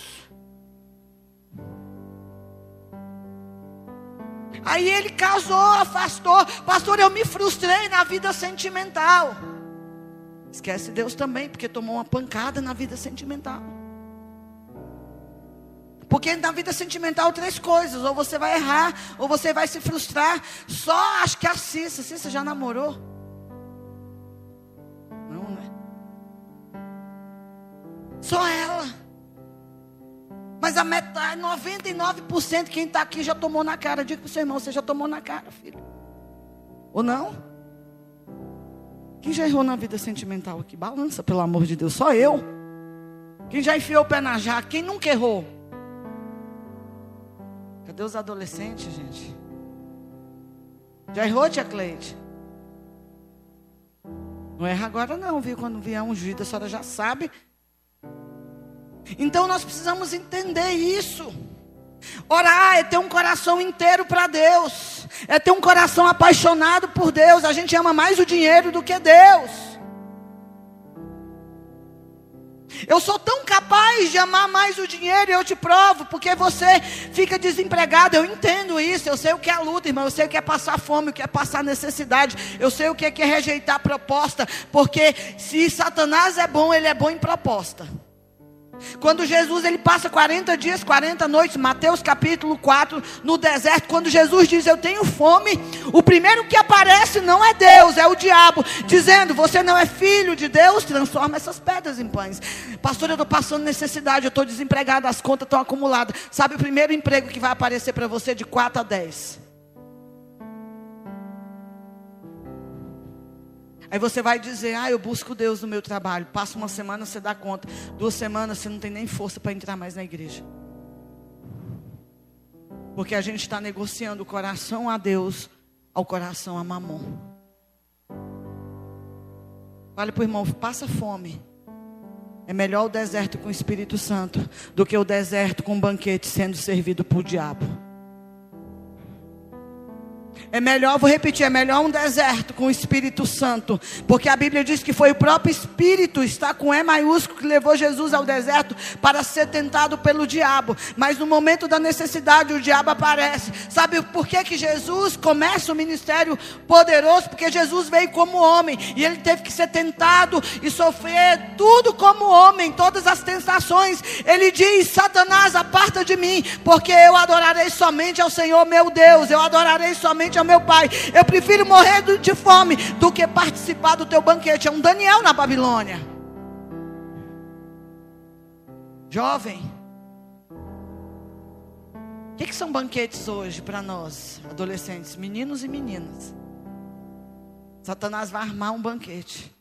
Aí ele casou, afastou. Pastor, eu me frustrei na vida sentimental. Esquece Deus também, porque tomou uma pancada na vida sentimental. Porque na vida sentimental, três coisas: ou você vai errar, ou você vai se frustrar. Só acho que a Cissa, Cissa já namorou? Não, né? Só ela. Mas a metade, 99% quem está aqui já tomou na cara. Diga para o seu irmão: você já tomou na cara, filho. Ou não? Quem já errou na vida sentimental aqui? Balança, pelo amor de Deus. Só eu. Quem já enfiou o pé na jaca? Quem nunca errou? Cadê os adolescentes, gente? Já errou, tia Cleide? Não erra agora não, viu? Quando vier um juízo, a senhora já sabe. Então nós precisamos entender isso. Orar é ter um coração inteiro para Deus. É ter um coração apaixonado por Deus. A gente ama mais o dinheiro do que Deus. Eu sou tão capaz de amar mais o dinheiro e eu te provo, porque você fica desempregado. Eu entendo isso. Eu sei o que é luta, irmão. Eu sei o que é passar fome, o que é passar necessidade. Eu sei o que é, que é rejeitar proposta. Porque se Satanás é bom, ele é bom em proposta. Quando Jesus ele passa 40 dias, 40 noites, Mateus capítulo 4, no deserto, quando Jesus diz eu tenho fome, o primeiro que aparece não é Deus, é o diabo, dizendo você não é filho de Deus, transforma essas pedras em pães. Pastor, eu estou passando necessidade, eu estou desempregado, as contas estão acumuladas. Sabe o primeiro emprego que vai aparecer para você de 4 a 10? Aí você vai dizer, ah, eu busco Deus no meu trabalho. Passa uma semana, você dá conta. Duas semanas, você não tem nem força para entrar mais na igreja. Porque a gente está negociando o coração a Deus ao coração a mamon. Fale para o irmão, passa fome. É melhor o deserto com o Espírito Santo do que o deserto com um banquete sendo servido por diabo. É melhor, vou repetir, é melhor um deserto com o Espírito Santo, porque a Bíblia diz que foi o próprio Espírito, está com E maiúsculo, que levou Jesus ao deserto para ser tentado pelo diabo. Mas no momento da necessidade, o diabo aparece. Sabe por que, que Jesus começa o ministério poderoso? Porque Jesus veio como homem e ele teve que ser tentado e sofrer tudo como homem, todas as tentações. Ele diz: Satanás, aparta de mim, porque eu adorarei somente ao Senhor meu Deus, eu adorarei somente ao meu Pai. Eu prefiro morrer de fome do que participar do teu banquete. É um Daniel na Babilônia. Jovem, o que, que são banquetes hoje para nós, adolescentes, meninos e meninas? Satanás vai armar um banquete.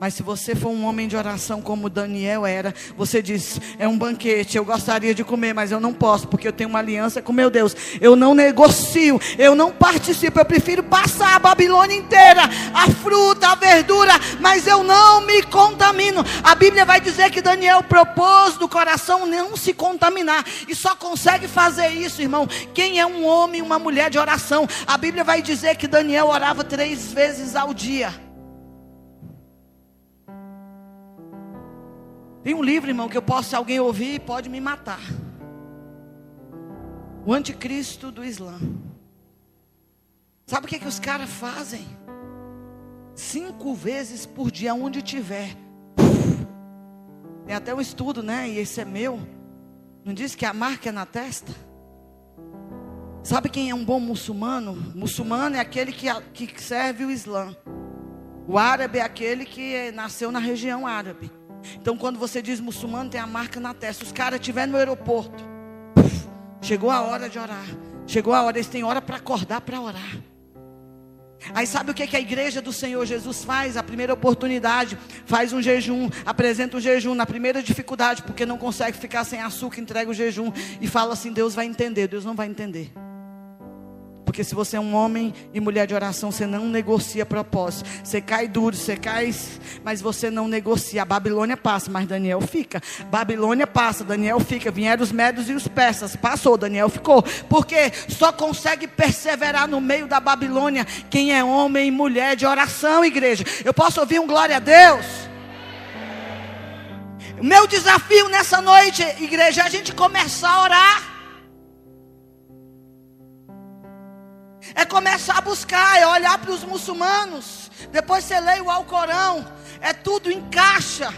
Mas se você for um homem de oração como Daniel era, você diz: é um banquete, eu gostaria de comer, mas eu não posso, porque eu tenho uma aliança com meu Deus. Eu não negocio, eu não participo, eu prefiro passar a Babilônia inteira, a fruta, a verdura, mas eu não me contamino. A Bíblia vai dizer que Daniel propôs do coração não se contaminar, e só consegue fazer isso, irmão, quem é um homem uma mulher de oração. A Bíblia vai dizer que Daniel orava três vezes ao dia. Tem um livro, irmão, que eu posso, se alguém ouvir, pode me matar. O anticristo do Islã. Sabe o que, que os caras fazem? Cinco vezes por dia, onde tiver. Tem até um estudo, né? E esse é meu. Não diz que a marca é na testa? Sabe quem é um bom muçulmano? Muçulmano é aquele que, que serve o Islã. O árabe é aquele que nasceu na região árabe. Então, quando você diz muçulmano, tem a marca na testa. Os caras estiverem no aeroporto, chegou a hora de orar. Chegou a hora, eles têm hora para acordar para orar. Aí sabe o que, que a igreja do Senhor Jesus faz? A primeira oportunidade, faz um jejum, apresenta um jejum na primeira dificuldade, porque não consegue ficar sem açúcar, entrega o jejum e fala assim: Deus vai entender. Deus não vai entender. Porque se você é um homem e mulher de oração, você não negocia propósito. Você cai duro, você cai, mas você não negocia. A Babilônia passa, mas Daniel fica. Babilônia passa, Daniel fica. Vieram os médios e os persas, passou, Daniel ficou. Porque só consegue perseverar no meio da Babilônia quem é homem e mulher de oração, igreja. Eu posso ouvir um glória a Deus? Meu desafio nessa noite, igreja, é a gente começar a orar. É começar a buscar, é olhar para os muçulmanos. Depois você lê o Alcorão. É tudo encaixa.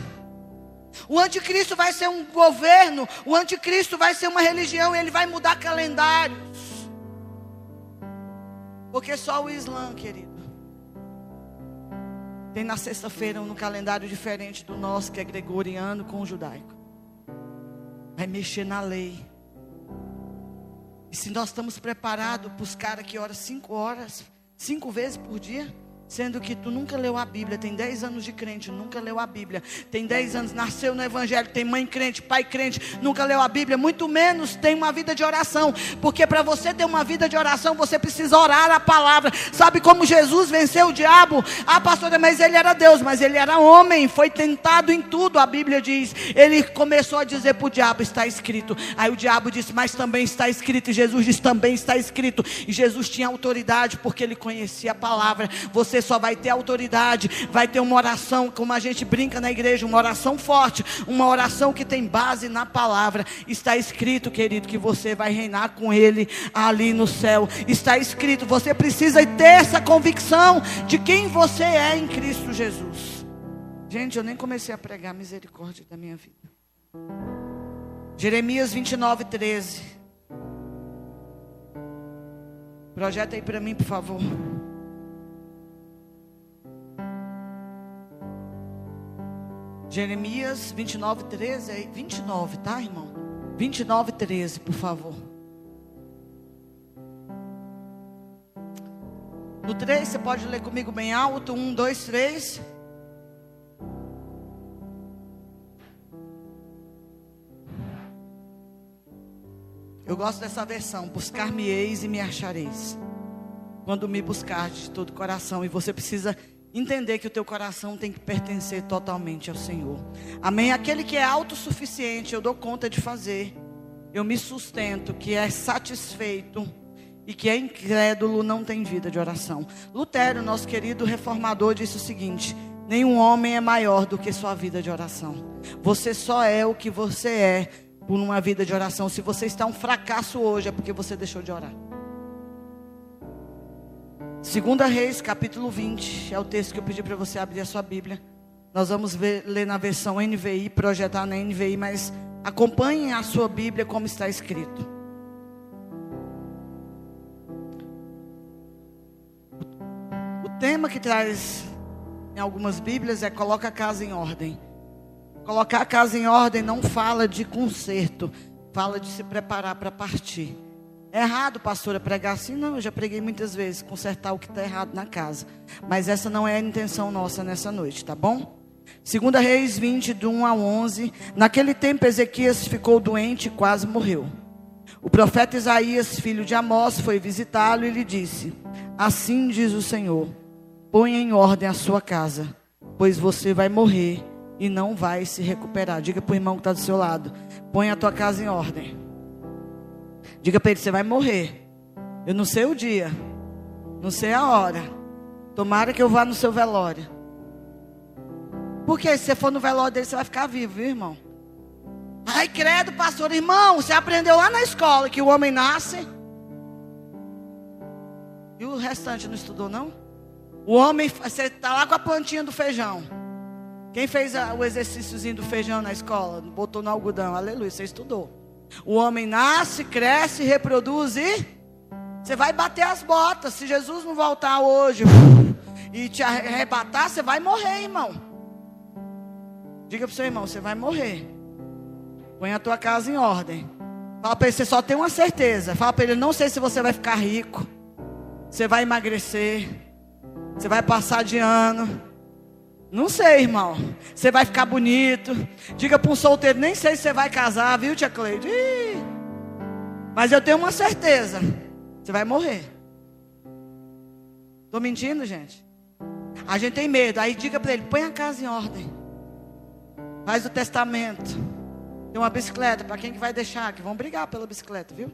O anticristo vai ser um governo. O anticristo vai ser uma religião. Ele vai mudar calendários. Porque só o Islã, querido. Tem na sexta-feira um calendário diferente do nosso, que é gregoriano com o judaico. Vai mexer na lei. E se nós estamos preparados para os caras que cinco horas, cinco vezes por dia, Sendo que tu nunca leu a Bíblia, tem 10 anos de crente, nunca leu a Bíblia. Tem 10 anos, nasceu no Evangelho, tem mãe crente, pai crente, nunca leu a Bíblia. Muito menos tem uma vida de oração. Porque para você ter uma vida de oração, você precisa orar a palavra. Sabe como Jesus venceu o diabo? Ah, pastora, mas ele era Deus, mas ele era homem, foi tentado em tudo, a Bíblia diz. Ele começou a dizer para o diabo: está escrito. Aí o diabo disse, mas também está escrito. E Jesus disse, também está escrito. E Jesus tinha autoridade porque ele conhecia a palavra. Você só vai ter autoridade, vai ter uma oração, como a gente brinca na igreja, uma oração forte, uma oração que tem base na palavra. Está escrito, querido, que você vai reinar com Ele ali no céu. Está escrito, você precisa ter essa convicção de quem você é em Cristo Jesus. Gente, eu nem comecei a pregar misericórdia da minha vida. Jeremias 29, 13. Projeta aí para mim, por favor. Jeremias 29, 13. É 29, tá, irmão? 29, 13, por favor. No 3, você pode ler comigo bem alto. 1, 2, 3. Eu gosto dessa versão. Buscar-me-eis e me achareis. Quando me buscar de todo coração. E você precisa entender que o teu coração tem que pertencer totalmente ao Senhor. Amém? Aquele que é autossuficiente, eu dou conta de fazer. Eu me sustento, que é satisfeito e que é incrédulo, não tem vida de oração. Lutero, nosso querido reformador, disse o seguinte: nenhum homem é maior do que sua vida de oração. Você só é o que você é por uma vida de oração. Se você está um fracasso hoje, é porque você deixou de orar. Segunda Reis, capítulo 20, é o texto que eu pedi para você abrir a sua Bíblia. Nós vamos ver, ler na versão NVI, projetar na NVI, mas acompanhem a sua Bíblia como está escrito. O tema que traz em algumas Bíblias é coloca a casa em ordem. Colocar a casa em ordem não fala de conserto, fala de se preparar para partir. É errado, pastora, pregar assim? Não, eu já preguei muitas vezes, consertar o que está errado na casa. Mas essa não é a intenção nossa nessa noite, tá bom? Segunda Reis 20, do 1 a 11. Naquele tempo Ezequias ficou doente e quase morreu. O profeta Isaías, filho de Amós, foi visitá-lo e lhe disse: Assim diz o Senhor: Ponha em ordem a sua casa, pois você vai morrer e não vai se recuperar. Diga para o irmão que está do seu lado: Ponha a tua casa em ordem. Diga para ele: você vai morrer. Eu não sei o dia, não sei a hora. Tomara que eu vá no seu velório. Porque se você for no velório dele, você vai ficar vivo, viu, irmão? Ai, credo, pastor, irmão, você aprendeu lá na escola que o homem nasce. E o restante não estudou, não? O homem, você está lá com a plantinha do feijão. Quem fez o exercíciozinho do feijão na escola? Botou no algodão, aleluia, você estudou. O homem nasce, cresce, reproduz e você vai bater as botas. Se Jesus não voltar hoje e te arrebatar, você vai morrer, irmão. Diga para o seu irmão, você vai morrer. Põe a tua casa em ordem. Fala para ele, você só tem uma certeza. Fala para ele, não sei se você vai ficar rico. Você vai emagrecer. Você vai passar de ano. Não sei, irmão. Você vai ficar bonito. Diga para um solteiro, nem sei se você vai casar, viu, tia Cleide? Ih, mas eu tenho uma certeza. Você vai morrer. Estou mentindo, gente? A gente tem medo. Aí diga para ele, põe a casa em ordem. Faz o testamento. Tem uma bicicleta, para quem que vai deixar? Que vão brigar pela bicicleta, viu?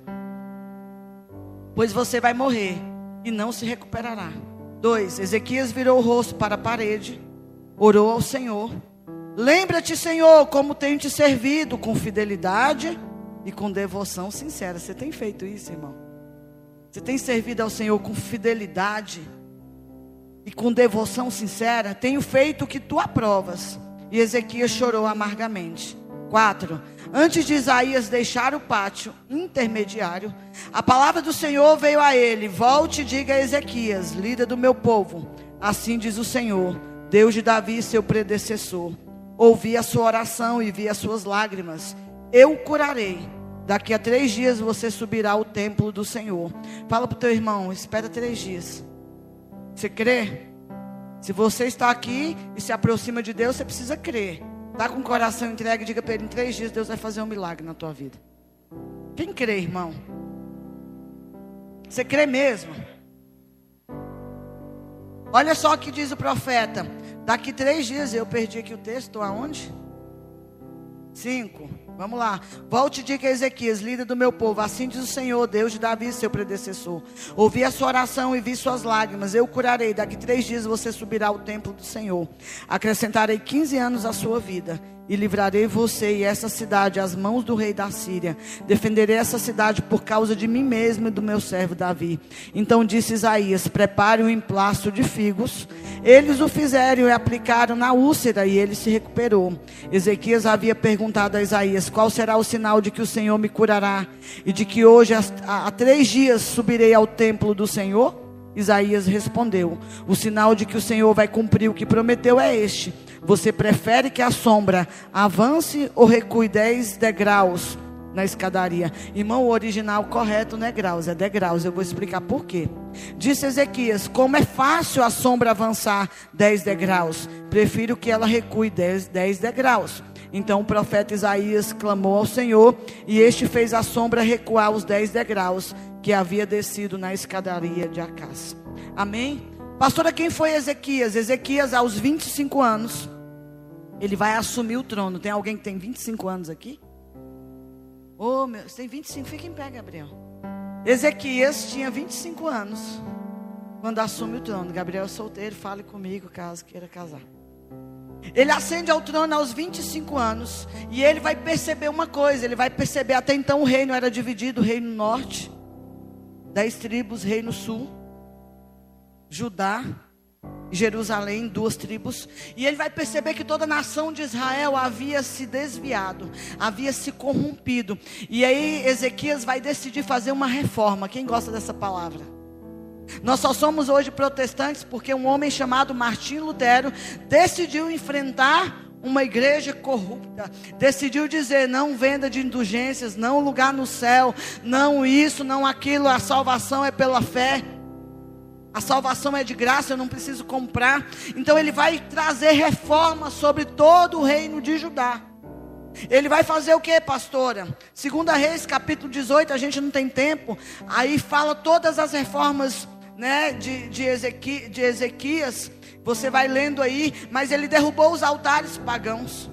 Pois você vai morrer e não se recuperará. Dois, Ezequias virou o rosto para a parede, orou ao Senhor. Lembra-te, Senhor, como tenho te servido com fidelidade e com devoção sincera. Você tem feito isso, irmão? Você tem servido ao Senhor com fidelidade e com devoção sincera? Tenho feito o que tu aprovas. E Ezequias chorou amargamente. 4. Antes de Isaías deixar o pátio intermediário, a palavra do Senhor veio a ele: Volte e diga a Ezequias, líder do meu povo. Assim diz o Senhor, Deus de Davi, seu predecessor. Ouvi a sua oração e vi as suas lágrimas. Eu o curarei. Daqui a três dias você subirá ao templo do Senhor. Fala para o teu irmão: espera três dias. Você crê? Se você está aqui e se aproxima de Deus, você precisa crer. Está com o coração entregue, diga para ele: em três dias Deus vai fazer um milagre na tua vida. Quem crê, irmão? Você crê mesmo? Olha só o que diz o profeta. Daqui três dias, eu perdi aqui o texto, aonde? Cinco. Vamos lá. Volte e diga a Ezequias, líder do meu povo. Assim diz o Senhor, Deus de Davi, seu predecessor. Ouvi a sua oração e vi suas lágrimas. Eu curarei. Daqui três dias você subirá ao templo do Senhor. Acrescentarei 15 anos à sua vida e livrarei você e essa cidade às mãos do rei da Síria. Defenderei essa cidade por causa de mim mesmo e do meu servo Davi. Então disse Isaías: Prepare um emplasto de figos. Eles o fizeram e aplicaram na úlcera e ele se recuperou. Ezequias havia perguntado a Isaías: Qual será o sinal de que o Senhor me curará e de que hoje há três dias subirei ao templo do Senhor? Isaías respondeu: O sinal de que o Senhor vai cumprir o que prometeu é este você prefere que a sombra avance ou recue 10 degraus na escadaria? Irmão, o original correto não é graus, é degraus. Eu vou explicar por quê. Disse Ezequias: Como é fácil a sombra avançar 10 degraus, prefiro que ela recue 10, 10 degraus. Então o profeta Isaías clamou ao Senhor, e este fez a sombra recuar os 10 degraus que havia descido na escadaria de Acás. Amém? Pastora, quem foi Ezequias? Ezequias, aos 25 anos, ele vai assumir o trono. Tem alguém que tem 25 anos aqui? Oh, meu, você tem 25, fica em pé, Gabriel. Ezequias tinha 25 anos quando assume o trono. Gabriel é solteiro, fale comigo caso queira casar. Ele ascende ao trono aos 25 anos e ele vai perceber uma coisa, ele vai perceber até então o reino era dividido, o reino norte, dez tribos, reino sul. Judá, Jerusalém, duas tribos, e ele vai perceber que toda a nação de Israel havia se desviado, havia se corrompido. E aí Ezequias vai decidir fazer uma reforma. Quem gosta dessa palavra? Nós só somos hoje protestantes porque um homem chamado Martim Lutero decidiu enfrentar uma igreja corrupta, decidiu dizer: não venda de indulgências, não lugar no céu, não isso, não aquilo, a salvação é pela fé. A salvação é de graça, eu não preciso comprar. Então ele vai trazer reforma sobre todo o reino de Judá. Ele vai fazer o que, pastora? Segunda Reis, capítulo 18, a gente não tem tempo. Aí fala todas as reformas né, de, de, de Ezequias. Você vai lendo aí, mas ele derrubou os altares pagãos.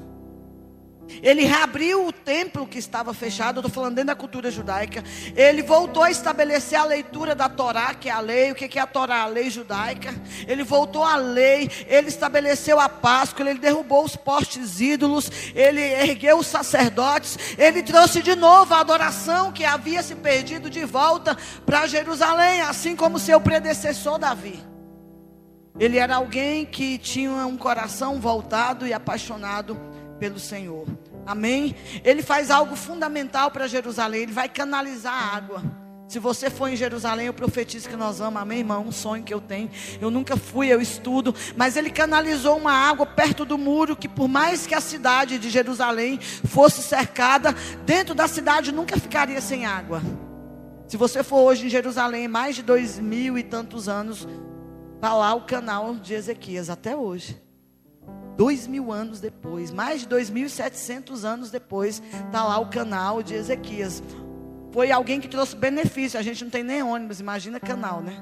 Ele reabriu o templo que estava fechado, estou falando dentro da cultura judaica. Ele voltou a estabelecer a leitura da Torá, que é a lei. O que é a Torá? A lei judaica. Ele voltou à lei, ele estabeleceu a Páscoa, ele derrubou os postes ídolos, ele ergueu os sacerdotes, ele trouxe de novo a adoração que havia se perdido de volta para Jerusalém, assim como seu predecessor Davi. Ele era alguém que tinha um coração voltado e apaixonado pelo Senhor. Amém? Ele faz algo fundamental para Jerusalém. Ele vai canalizar a água. Se você for em Jerusalém, eu profetizo que nós vamos, amém, irmão? Um sonho que eu tenho. Eu nunca fui, eu estudo. Mas ele canalizou uma água perto do muro, que por mais que a cidade de Jerusalém fosse cercada, dentro da cidade nunca ficaria sem água. Se você for hoje em Jerusalém, mais de dois mil e tantos anos, está lá o canal de Ezequias, até hoje. Dois mil anos depois, mais de dois mil e setecentos anos depois, está lá o canal de Ezequias. Foi alguém que trouxe benefício. A gente não tem nem ônibus, imagina canal, né?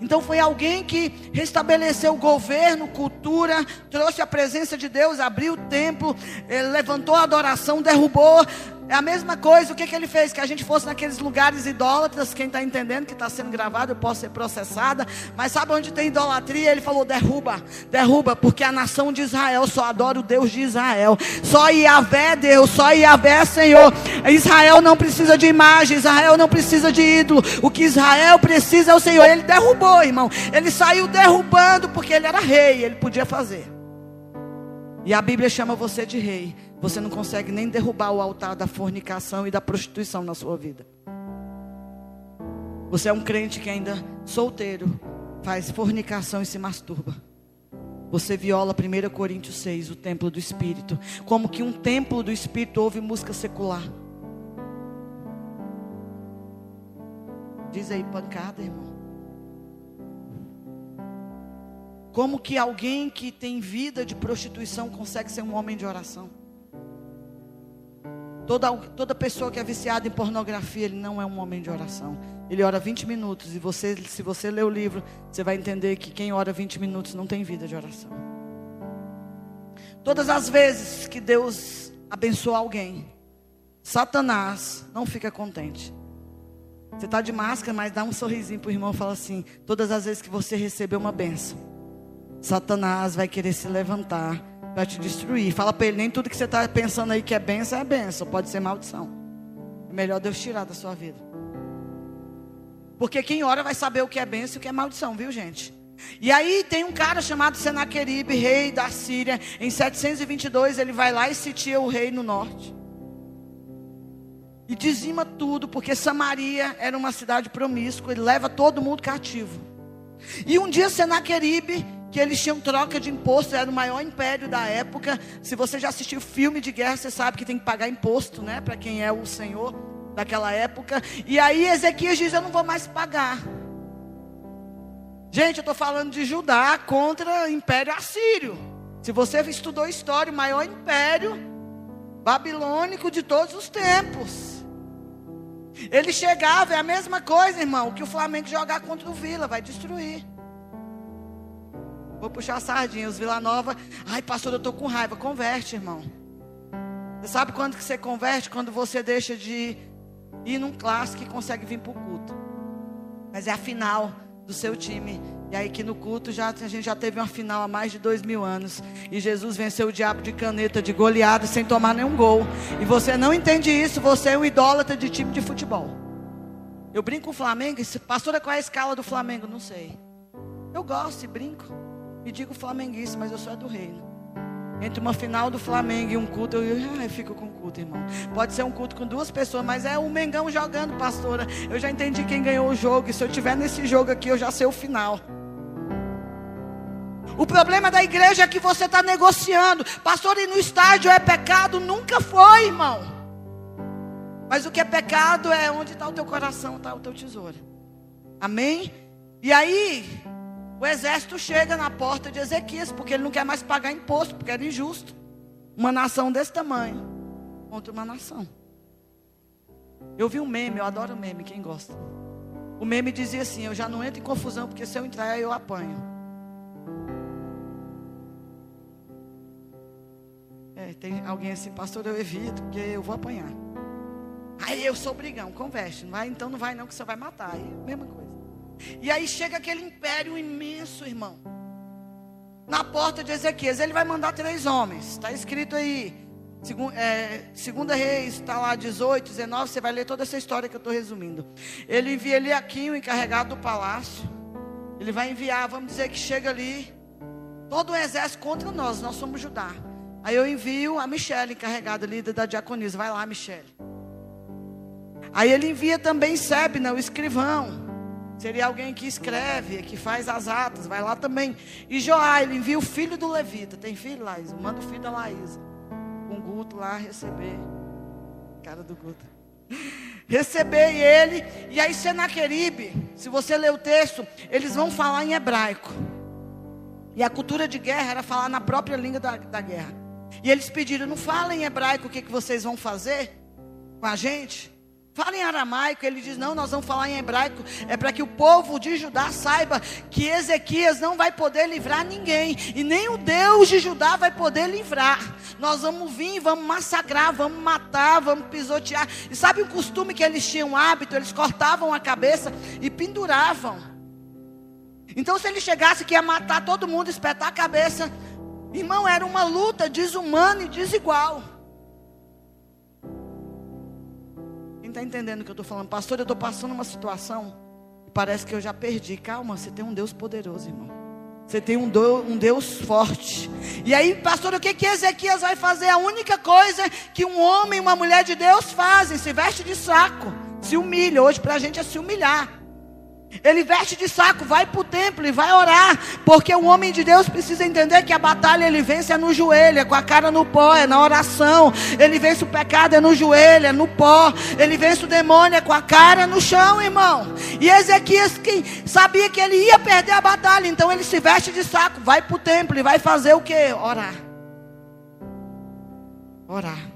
Então foi alguém que restabeleceu o governo, cultura, trouxe a presença de Deus, abriu o templo, eh, levantou a adoração, derrubou é a mesma coisa, o que, que ele fez? Que a gente fosse naqueles lugares idólatras, quem está entendendo que está sendo gravado, eu posso ser processada, mas sabe onde tem idolatria? Ele falou: derruba, derruba, porque a nação de Israel só adora o Deus de Israel, só Yahvé é Deus, só Yahvé é Senhor. Israel não precisa de imagem, Israel não precisa de ídolo, o que Israel precisa é o Senhor. Ele derrubou, irmão, ele saiu derrubando, porque ele era rei, ele podia fazer. E a Bíblia chama você de rei. Você não consegue nem derrubar o altar da fornicação e da prostituição na sua vida. Você é um crente que ainda solteiro faz fornicação e se masturba. Você viola 1 Coríntios 6, o templo do Espírito. Como que um templo do Espírito ouve música secular. Diz aí, pancada, irmão. Como que alguém que tem vida de prostituição consegue ser um homem de oração? Toda, toda pessoa que é viciada em pornografia, ele não é um homem de oração. Ele ora 20 minutos. E você, se você ler o livro, você vai entender que quem ora 20 minutos não tem vida de oração. Todas as vezes que Deus abençoa alguém, Satanás não fica contente. Você está de máscara, mas dá um sorrisinho para o irmão e fala assim: todas as vezes que você recebeu uma benção, Satanás vai querer se levantar para te destruir. Fala para ele, nem tudo que você está pensando aí que é benção é benção, pode ser maldição. É melhor Deus tirar da sua vida. Porque quem ora vai saber o que é benção e o que é maldição, viu gente? E aí tem um cara chamado Senaqueribe, rei da Síria. Em 722 ele vai lá e sitia o rei no norte. E dizima tudo, porque Samaria era uma cidade promíscua. Ele leva todo mundo cativo. E um dia Senaqueribe que eles tinham troca de imposto, era o maior império da época. Se você já assistiu filme de guerra, você sabe que tem que pagar imposto, né? Para quem é o senhor daquela época. E aí Ezequias diz: Eu não vou mais pagar. Gente, eu estou falando de Judá contra o império assírio. Se você estudou história, o maior império babilônico de todos os tempos. Ele chegava, é a mesma coisa, irmão, que o Flamengo jogar contra o Vila, vai destruir. Vou puxar a sardinha. Os Vila Nova. Ai, pastor, eu estou com raiva. Converte, irmão. Você sabe quando que você converte? Quando você deixa de ir num clássico e consegue vir para o culto. Mas é a final do seu time. E aí que no culto já, a gente já teve uma final há mais de dois mil anos. E Jesus venceu o diabo de caneta, de goleada, sem tomar nenhum gol. E você não entende isso, você é um idólatra de time de futebol. Eu brinco com o Flamengo, pastora, qual é a escala do Flamengo? Não sei. Eu gosto e brinco. Me digo flamenguista, mas eu sou do reino. Entre uma final do Flamengo e um culto, eu, eu fico com culto, irmão. Pode ser um culto com duas pessoas, mas é o Mengão jogando, pastora. Eu já entendi quem ganhou o jogo. E se eu tiver nesse jogo aqui, eu já sei o final. O problema da igreja é que você está negociando. Pastor, e no estádio é pecado? Nunca foi, irmão. Mas o que é pecado é onde está o teu coração, está o teu tesouro. Amém? E aí, o exército chega na porta de Ezequias, porque ele não quer mais pagar imposto, porque era injusto. Uma nação desse tamanho contra uma nação. Eu vi um meme, eu adoro meme, quem gosta. O meme dizia assim: Eu já não entro em confusão, porque se eu entrar, eu apanho. É, tem alguém assim, pastor, eu evito, porque eu vou apanhar. Aí eu sou brigão, converte. Não vai, então não vai não, que você vai matar. Aí, mesma coisa. E aí chega aquele império imenso, irmão. Na porta de Ezequias, ele vai mandar três homens. Está escrito aí. Segunda, é, segunda Reis, está lá 18, 19. Você vai ler toda essa história que eu estou resumindo. Ele envia Eliakim, o encarregado do palácio. Ele vai enviar, vamos dizer que chega ali. Todo o exército contra nós, nós somos Judá. Aí eu envio a Michelle, encarregada líder da diaconisa. Vai lá, Michelle. Aí ele envia também Sebna, o escrivão. Seria alguém que escreve, que faz as atas. Vai lá também. E Joá, ele envia o filho do levita. Tem filho, Laísa? Manda o filho da Laísa. Com o Guto lá receber. Cara do Guto. Receber ele. E aí Senaqueribe, se você ler o texto, eles vão falar em hebraico. E a cultura de guerra era falar na própria língua da, da guerra. E eles pediram, não fala em hebraico o que, que vocês vão fazer com a gente. Fala em aramaico, ele diz: Não, nós vamos falar em hebraico. É para que o povo de Judá saiba que Ezequias não vai poder livrar ninguém, e nem o Deus de Judá vai poder livrar. Nós vamos vir, vamos massacrar, vamos matar, vamos pisotear. E sabe o costume que eles tinham hábito? Eles cortavam a cabeça e penduravam. Então, se ele chegasse que ia matar todo mundo, espetar a cabeça, irmão, era uma luta desumana e desigual. Está entendendo o que eu estou falando? Pastor, eu estou passando uma situação. Parece que eu já perdi. Calma, você tem um Deus poderoso, irmão. Você tem um, do, um Deus forte. E aí, pastor, o que, que Ezequias vai fazer? A única coisa que um homem e uma mulher de Deus fazem: se veste de saco, se humilha. Hoje, para a gente, é se humilhar. Ele veste de saco, vai para o templo e vai orar. Porque o homem de Deus precisa entender que a batalha ele vence é no joelho, é com a cara no pó, é na oração. Ele vence o pecado é no joelho, é no pó. Ele vence o demônio é com a cara no chão, irmão. E Ezequias que sabia que ele ia perder a batalha, então ele se veste de saco, vai para o templo e vai fazer o que? Orar. Orar.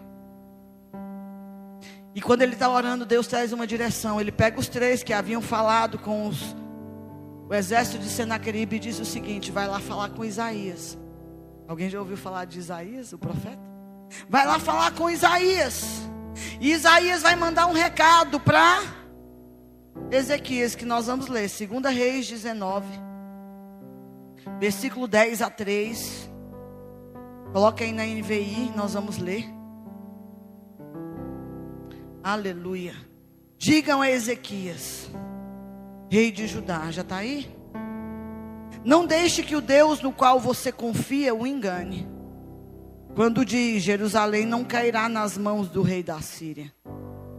E quando ele está orando, Deus traz uma direção. Ele pega os três que haviam falado com os, o exército de Senaqueribe e diz o seguinte: vai lá falar com Isaías. Alguém já ouviu falar de Isaías, o profeta? Vai lá falar com Isaías. E Isaías vai mandar um recado para Ezequias, que nós vamos ler, 2 Reis 19, versículo 10 a 3. Coloca aí na NVI, nós vamos ler. Aleluia. Digam a Ezequias, rei de Judá, já está aí? Não deixe que o Deus no qual você confia o engane. Quando diz Jerusalém não cairá nas mãos do rei da Síria.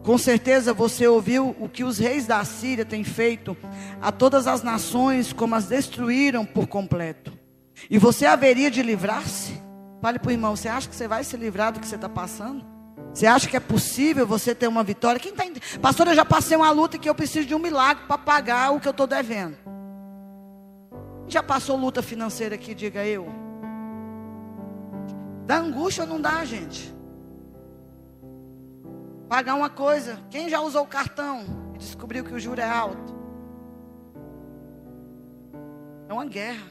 Com certeza você ouviu o que os reis da Síria têm feito a todas as nações, como as destruíram por completo. E você haveria de livrar-se? Fale para o irmão, você acha que você vai se livrar do que você está passando? Você acha que é possível você ter uma vitória? Quem tá Pastor, eu já passei uma luta que eu preciso de um milagre para pagar o que eu estou devendo. Já passou luta financeira aqui, diga eu. Dá angústia ou não dá, gente? Pagar uma coisa. Quem já usou o cartão e descobriu que o juro é alto? É uma guerra.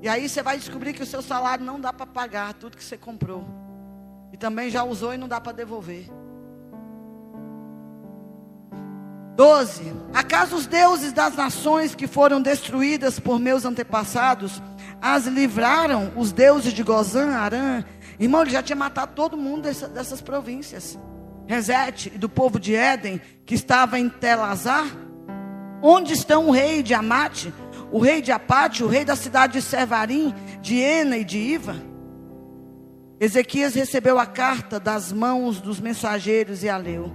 E aí você vai descobrir que o seu salário não dá para pagar tudo que você comprou. E também já usou e não dá para devolver. 12. Acaso os deuses das nações que foram destruídas por meus antepassados as livraram os deuses de Gozã, Arã? Irmão, ele já tinha matado todo mundo dessa, dessas províncias. Rezete e do povo de Éden, que estava em Telazar. Onde estão o rei de Amate, o rei de Apate, o rei da cidade de Servarim, de Ena e de Iva? Ezequias recebeu a carta das mãos dos mensageiros e a leu.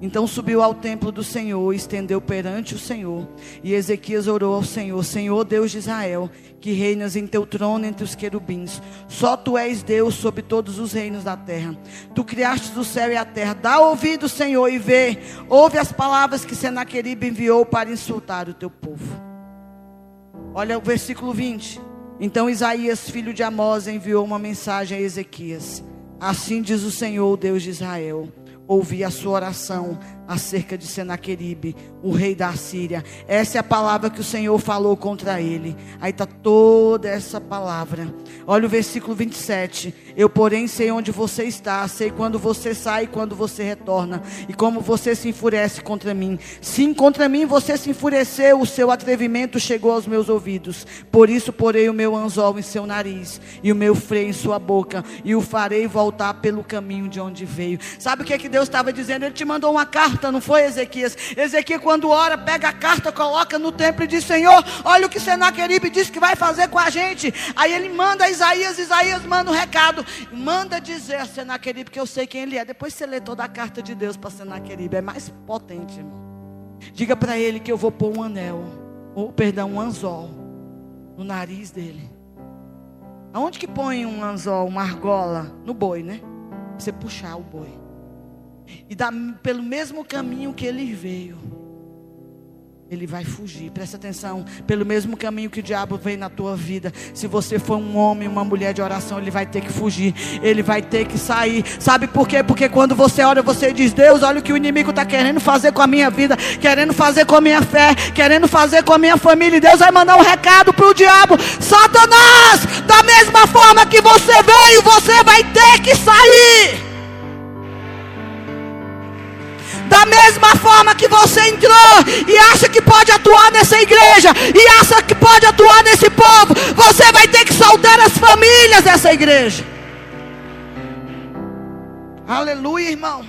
Então subiu ao templo do Senhor, estendeu perante o Senhor. E Ezequias orou ao Senhor: Senhor Deus de Israel, que reinas em teu trono entre os querubins. Só tu és Deus sobre todos os reinos da terra. Tu criaste o céu e a terra. Dá ouvido, Senhor, e vê. Ouve as palavras que Senaqueribe enviou para insultar o teu povo. Olha o versículo 20. Então Isaías, filho de Amós, enviou uma mensagem a Ezequias: Assim diz o Senhor, Deus de Israel: Ouvi a sua oração, acerca de Senaqueribe, o rei da Síria. Essa é a palavra que o Senhor falou contra ele. Aí está toda essa palavra. Olha o versículo 27. Eu, porém, sei onde você está, sei quando você sai e quando você retorna, e como você se enfurece contra mim. Sim, contra mim você se enfureceu, o seu atrevimento chegou aos meus ouvidos. Por isso, porei o meu anzol em seu nariz, e o meu freio em sua boca, e o farei voltar pelo caminho de onde veio. Sabe o que, é que Deus estava dizendo? Ele te mandou uma carta, não foi, Ezequias? Ezequias, quando ora, pega a carta, coloca no templo e diz: Senhor, olha o que Senaqueribe disse que vai fazer com a gente. Aí ele manda Isaías, Isaías manda um recado, manda dizer a Senaqueribe que eu sei quem ele é. Depois você lê toda a carta de Deus para Senaqueribe, é mais potente, irmão. Diga para ele que eu vou pôr um anel, ou perdão, um anzol no nariz dele. Aonde que põe um anzol, uma argola? No boi, né? Você puxar o boi. E dá pelo mesmo caminho que ele veio. Ele vai fugir. Presta atenção. Pelo mesmo caminho que o diabo vem na tua vida. Se você for um homem, uma mulher de oração, ele vai ter que fugir. Ele vai ter que sair. Sabe por quê? Porque quando você ora, você diz: Deus, olha o que o inimigo está querendo fazer com a minha vida, querendo fazer com a minha fé, querendo fazer com a minha família. E Deus vai mandar um recado para o diabo: Satanás, da mesma forma que você veio, você vai ter que sair. Da mesma forma que você entrou e acha que pode atuar nessa igreja e acha que pode atuar nesse povo, você vai ter que soltar as famílias dessa igreja. Aleluia, irmão.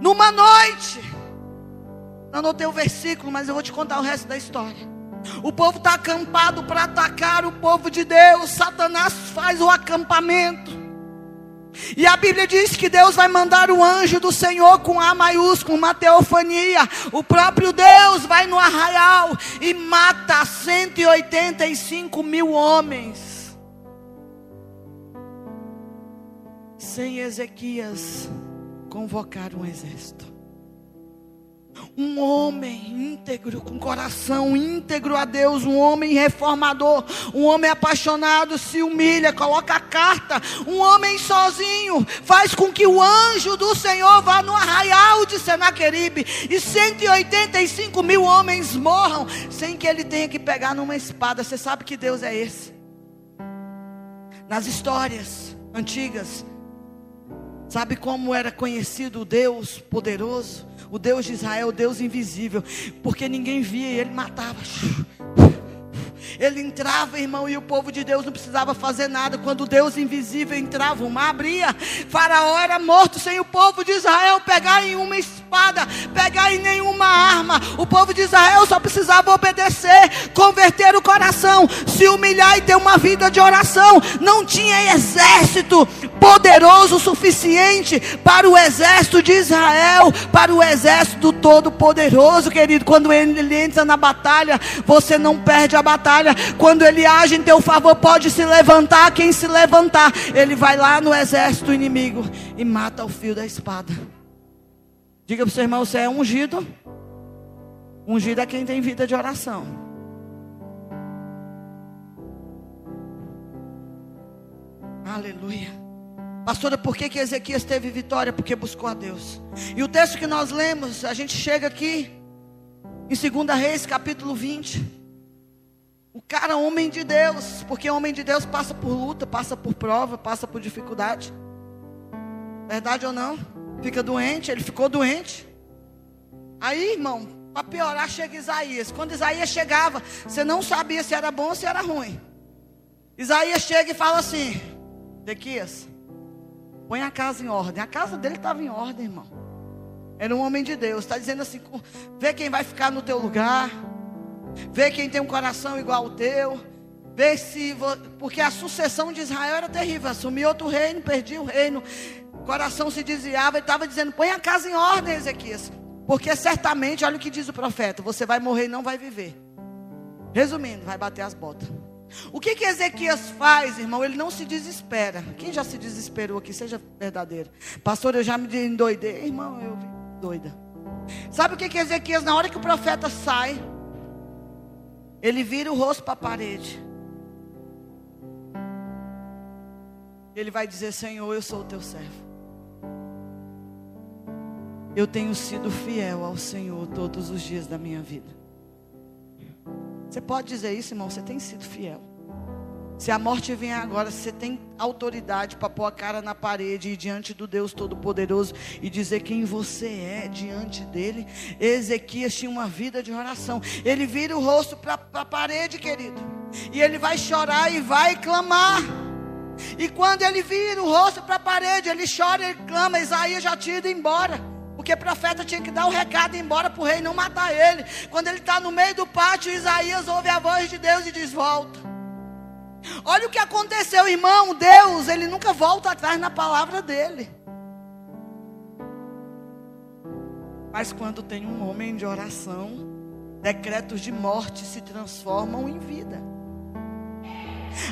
Numa noite, não anotei o versículo, mas eu vou te contar o resto da história. O povo está acampado para atacar o povo de Deus. Satanás faz o acampamento. E a Bíblia diz que Deus vai mandar o anjo do Senhor com A maiúsculo, uma teofania. O próprio Deus vai no arraial e mata 185 mil homens. Sem Ezequias convocar um exército. Um homem íntegro, com coração íntegro a Deus, um homem reformador, um homem apaixonado, se humilha, coloca a carta. Um homem sozinho faz com que o anjo do Senhor vá no arraial de Senaqueribe e 185 mil homens morram sem que ele tenha que pegar numa espada. Você sabe que Deus é esse? Nas histórias antigas, sabe como era conhecido o Deus poderoso? o Deus de Israel, o Deus invisível, porque ninguém via e ele matava. Ele entrava, irmão, e o povo de Deus não precisava fazer nada. Quando Deus invisível entrava, o mar abria. Faraó era morto sem o povo de Israel pegar em uma espada, pegar em nenhuma arma. O povo de Israel só precisava obedecer, converter o coração, se humilhar e ter uma vida de oração. Não tinha exército poderoso o suficiente para o exército de Israel, para o exército todo-poderoso, querido. Quando ele entra na batalha, você não perde a batalha batalha. Quando ele age em teu favor, pode se levantar. Quem se levantar, ele vai lá no exército inimigo e mata o fio da espada. Diga para o seu irmão: você é ungido. Ungido é quem tem vida de oração. Aleluia. Pastora, por que, que Ezequias teve vitória? Porque buscou a Deus. E o texto que nós lemos, a gente chega aqui em 2 Reis, capítulo 20. O cara, homem de Deus, porque homem de Deus passa por luta, passa por prova, passa por dificuldade. Verdade ou não? Fica doente, ele ficou doente. Aí, irmão, para piorar, chega Isaías. Quando Isaías chegava, você não sabia se era bom ou se era ruim. Isaías chega e fala assim: Dequias, põe a casa em ordem. A casa dele estava em ordem, irmão. Era um homem de Deus. Está dizendo assim: vê quem vai ficar no teu lugar. Vê quem tem um coração igual ao teu. Vê se. Porque a sucessão de Israel era terrível. Assumia outro reino, perdia o reino. O coração se desviava. Ele estava dizendo: põe a casa em ordem, Ezequias. Porque certamente, olha o que diz o profeta: você vai morrer e não vai viver. Resumindo, vai bater as botas. O que que Ezequias faz, irmão? Ele não se desespera. Quem já se desesperou aqui, seja verdadeiro. Pastor, eu já me endoidei. Irmão, eu doida. Sabe o que que Ezequias, na hora que o profeta sai, ele vira o rosto para a parede. Ele vai dizer: Senhor, eu sou o teu servo. Eu tenho sido fiel ao Senhor todos os dias da minha vida. Você pode dizer isso, irmão? Você tem sido fiel. Se a morte vem agora, você tem autoridade para pôr a cara na parede e diante do Deus Todo-Poderoso e dizer quem você é diante dele. Ezequias tinha uma vida de oração. Ele vira o rosto para a parede, querido. E ele vai chorar e vai clamar. E quando ele vira o rosto para a parede, ele chora e clama. Isaías já tinha ido embora. Porque profeta tinha que dar o recado e ir embora para o rei não matar ele. Quando ele está no meio do pátio, Isaías ouve a voz de Deus e diz: Volta. Olha o que aconteceu, irmão. Deus, ele nunca volta atrás na palavra dele. Mas quando tem um homem de oração, decretos de morte se transformam em vida.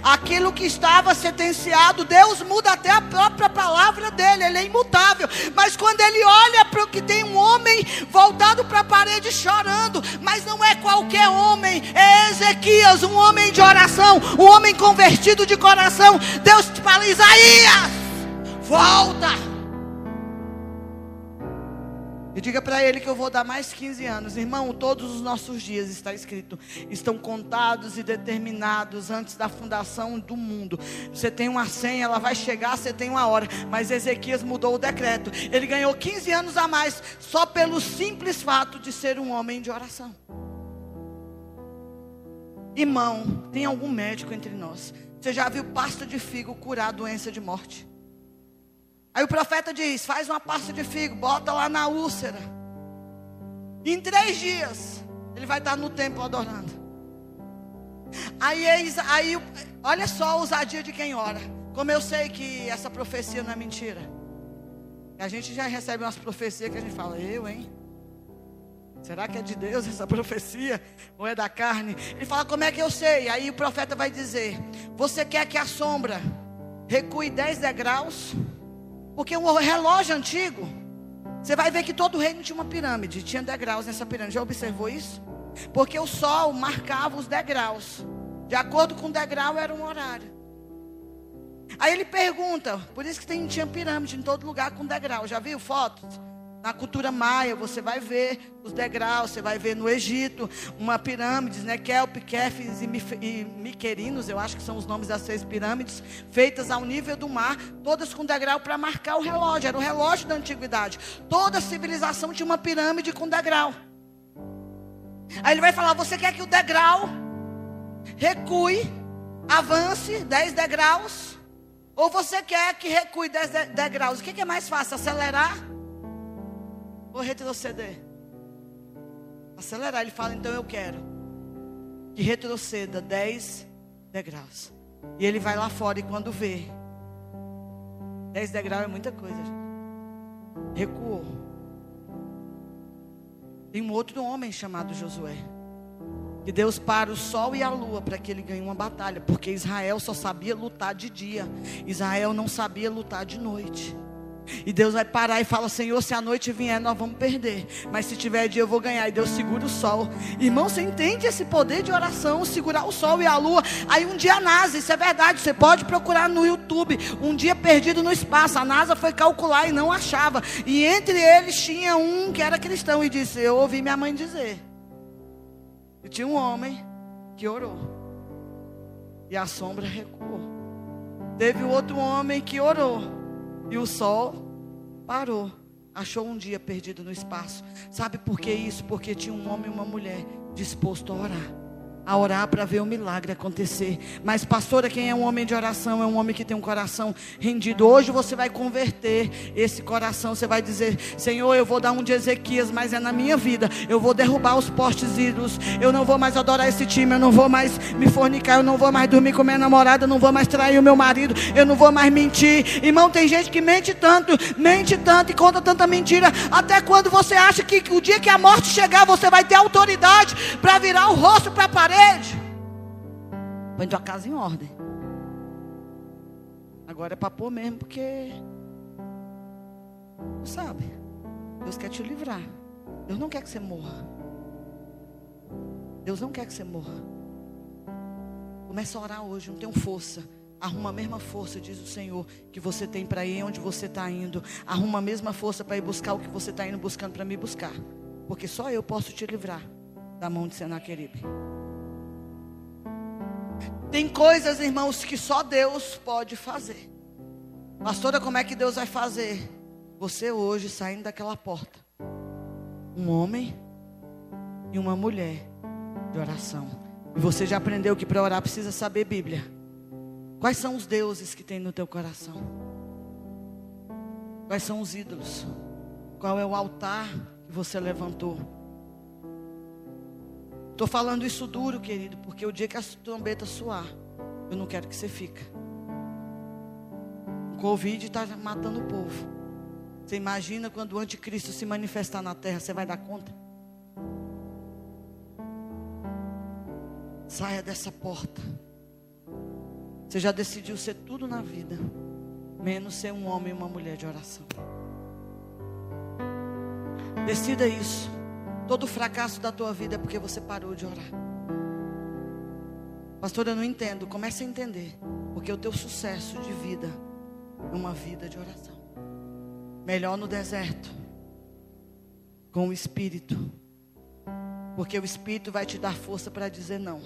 Aquilo que estava sentenciado, Deus muda até a própria palavra dele, ele é imutável. Mas quando ele olha para o que tem um homem voltado para a parede chorando, mas não é qualquer homem, é Ezequias, um homem de oração, um homem convertido de coração. Deus fala: Isaías, volta. E diga para ele que eu vou dar mais 15 anos. Irmão, todos os nossos dias, está escrito, estão contados e determinados antes da fundação do mundo. Você tem uma senha, ela vai chegar, você tem uma hora. Mas Ezequias mudou o decreto. Ele ganhou 15 anos a mais só pelo simples fato de ser um homem de oração. Irmão, tem algum médico entre nós? Você já viu pasta de figo curar a doença de morte? Aí o profeta diz: faz uma pasta de figo, bota lá na úlcera. Em três dias, ele vai estar no templo adorando. Aí, aí olha só a ousadia de quem ora. Como eu sei que essa profecia não é mentira. A gente já recebe umas profecias que a gente fala, eu, hein? Será que é de Deus essa profecia? Ou é da carne? Ele fala, como é que eu sei? Aí o profeta vai dizer: Você quer que a sombra recue 10 degraus? Porque o relógio antigo, você vai ver que todo reino tinha uma pirâmide, tinha degraus nessa pirâmide. Já observou isso? Porque o sol marcava os degraus. De acordo com o degrau era um horário. Aí ele pergunta, por isso que tem, tinha pirâmide em todo lugar com degrau. Já viu fotos? Na cultura maia, você vai ver os degraus, você vai ver no Egito uma pirâmide, né? Kelp, Kefis e Miquerinos, eu acho que são os nomes das seis pirâmides, feitas ao nível do mar, todas com degrau para marcar o relógio. Era o relógio da antiguidade. Toda civilização tinha uma pirâmide com degrau. Aí ele vai falar: você quer que o degrau recue, avance 10 degraus? Ou você quer que recue 10 degraus? O que é mais fácil? Acelerar? Ou retroceder? Acelerar. Ele fala, então eu quero que retroceda 10 degraus. E ele vai lá fora e quando vê, 10 degraus é muita coisa. Recuou. Tem um outro homem chamado Josué. Que Deus para o sol e a lua para que ele ganhe uma batalha. Porque Israel só sabia lutar de dia. Israel não sabia lutar de noite. E Deus vai parar e fala: Senhor, se a noite vier, nós vamos perder. Mas se tiver dia, eu vou ganhar. E Deus segura o sol. Irmão, você entende esse poder de oração? Segurar o sol e a lua. Aí um dia a NASA, isso é verdade. Você pode procurar no YouTube. Um dia perdido no espaço. A NASA foi calcular e não achava. E entre eles tinha um que era cristão e disse: Eu ouvi minha mãe dizer. E tinha um homem que orou. E a sombra recuou. Teve outro homem que orou. E o sol parou. Achou um dia perdido no espaço. Sabe por que isso? Porque tinha um homem e uma mulher disposto a orar a orar para ver o milagre acontecer. Mas, pastora, quem é um homem de oração é um homem que tem um coração rendido. Hoje você vai converter esse coração. Você vai dizer: Senhor, eu vou dar um de Ezequias, mas é na minha vida. Eu vou derrubar os postes ídolos. Eu não vou mais adorar esse time. Eu não vou mais me fornicar. Eu não vou mais dormir com minha namorada. Eu não vou mais trair o meu marido. Eu não vou mais mentir. Irmão, tem gente que mente tanto, mente tanto e conta tanta mentira. Até quando você acha que o dia que a morte chegar, você vai ter autoridade para virar o rosto para a parede parede. Põe tua casa em ordem. Agora é para pôr mesmo, porque. Sabe. Deus quer te livrar. Deus não quer que você morra. Deus não quer que você morra. Começa a orar hoje, não tenho força. Arruma a mesma força, diz o Senhor, que você tem para ir onde você está indo. Arruma a mesma força para ir buscar o que você está indo buscando para me buscar. Porque só eu posso te livrar da mão de Senaqueribe. Tem coisas, irmãos, que só Deus pode fazer. Pastora, como é que Deus vai fazer? Você hoje saindo daquela porta. Um homem e uma mulher de oração. E você já aprendeu que para orar precisa saber Bíblia. Quais são os deuses que tem no teu coração? Quais são os ídolos? Qual é o altar que você levantou? Estou falando isso duro, querido, porque o dia que a trombeta soar, eu não quero que você fique. O Covid está matando o povo. Você imagina quando o anticristo se manifestar na terra, você vai dar conta? Saia dessa porta. Você já decidiu ser tudo na vida, menos ser um homem e uma mulher de oração. Decida isso. Todo fracasso da tua vida é porque você parou de orar. Pastor, eu não entendo. Comece a entender. Porque o teu sucesso de vida é uma vida de oração. Melhor no deserto, com o Espírito. Porque o Espírito vai te dar força para dizer não.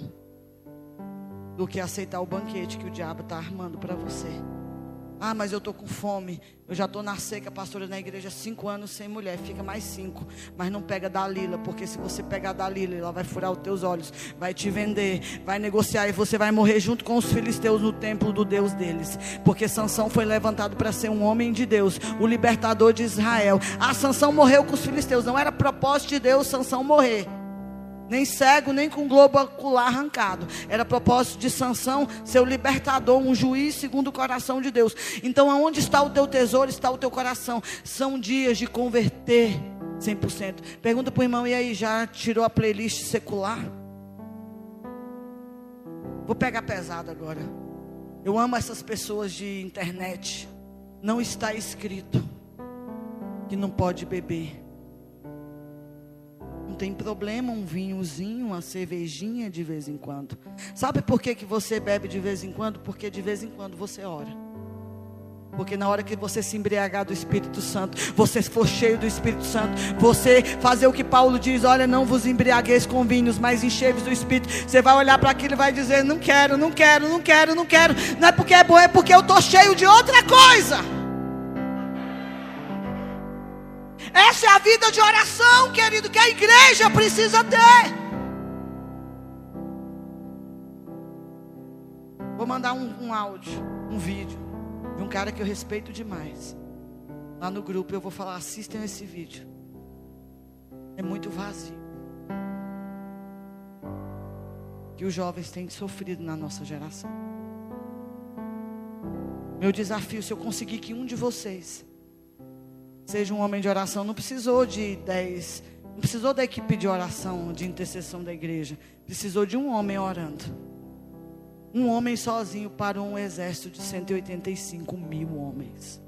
Do que aceitar o banquete que o diabo está armando para você. Ah, mas eu estou com fome. Eu já estou na seca, pastora, na igreja, cinco anos sem mulher. Fica mais cinco. Mas não pega Dalila, porque se você pegar Dalila, ela vai furar os teus olhos, vai te vender, vai negociar e você vai morrer junto com os filisteus no templo do Deus deles. Porque Sansão foi levantado para ser um homem de Deus, o libertador de Israel. A Sansão morreu com os filisteus. Não era propósito de Deus Sansão morrer nem cego, nem com globo ocular arrancado. Era propósito de Sansão ser o libertador, um juiz segundo o coração de Deus. Então, aonde está o teu tesouro, está o teu coração. São dias de converter 100%. Pergunta para o irmão, e aí, já tirou a playlist secular? Vou pegar pesado agora. Eu amo essas pessoas de internet. Não está escrito que não pode beber não tem problema um vinhozinho, uma cervejinha de vez em quando. Sabe por que, que você bebe de vez em quando? Porque de vez em quando você ora. Porque na hora que você se embriagar do Espírito Santo, você for cheio do Espírito Santo, você fazer o que Paulo diz: olha, não vos embriagueis com vinhos, mas enchei-vos do Espírito. Você vai olhar para aquilo e vai dizer: não quero, não quero, não quero, não quero. Não é porque é bom, é porque eu estou cheio de outra coisa. Essa é a vida de oração, querido, que a igreja precisa ter. Vou mandar um, um áudio, um vídeo de um cara que eu respeito demais. Lá no grupo eu vou falar: assistam esse vídeo. É muito vazio. Que os jovens têm sofrido na nossa geração. Meu desafio, se eu conseguir que um de vocês seja um homem de oração. Não precisou de dez, não precisou da equipe de oração, de intercessão da igreja. Precisou de um homem orando. Um homem sozinho para um exército de 185 mil homens.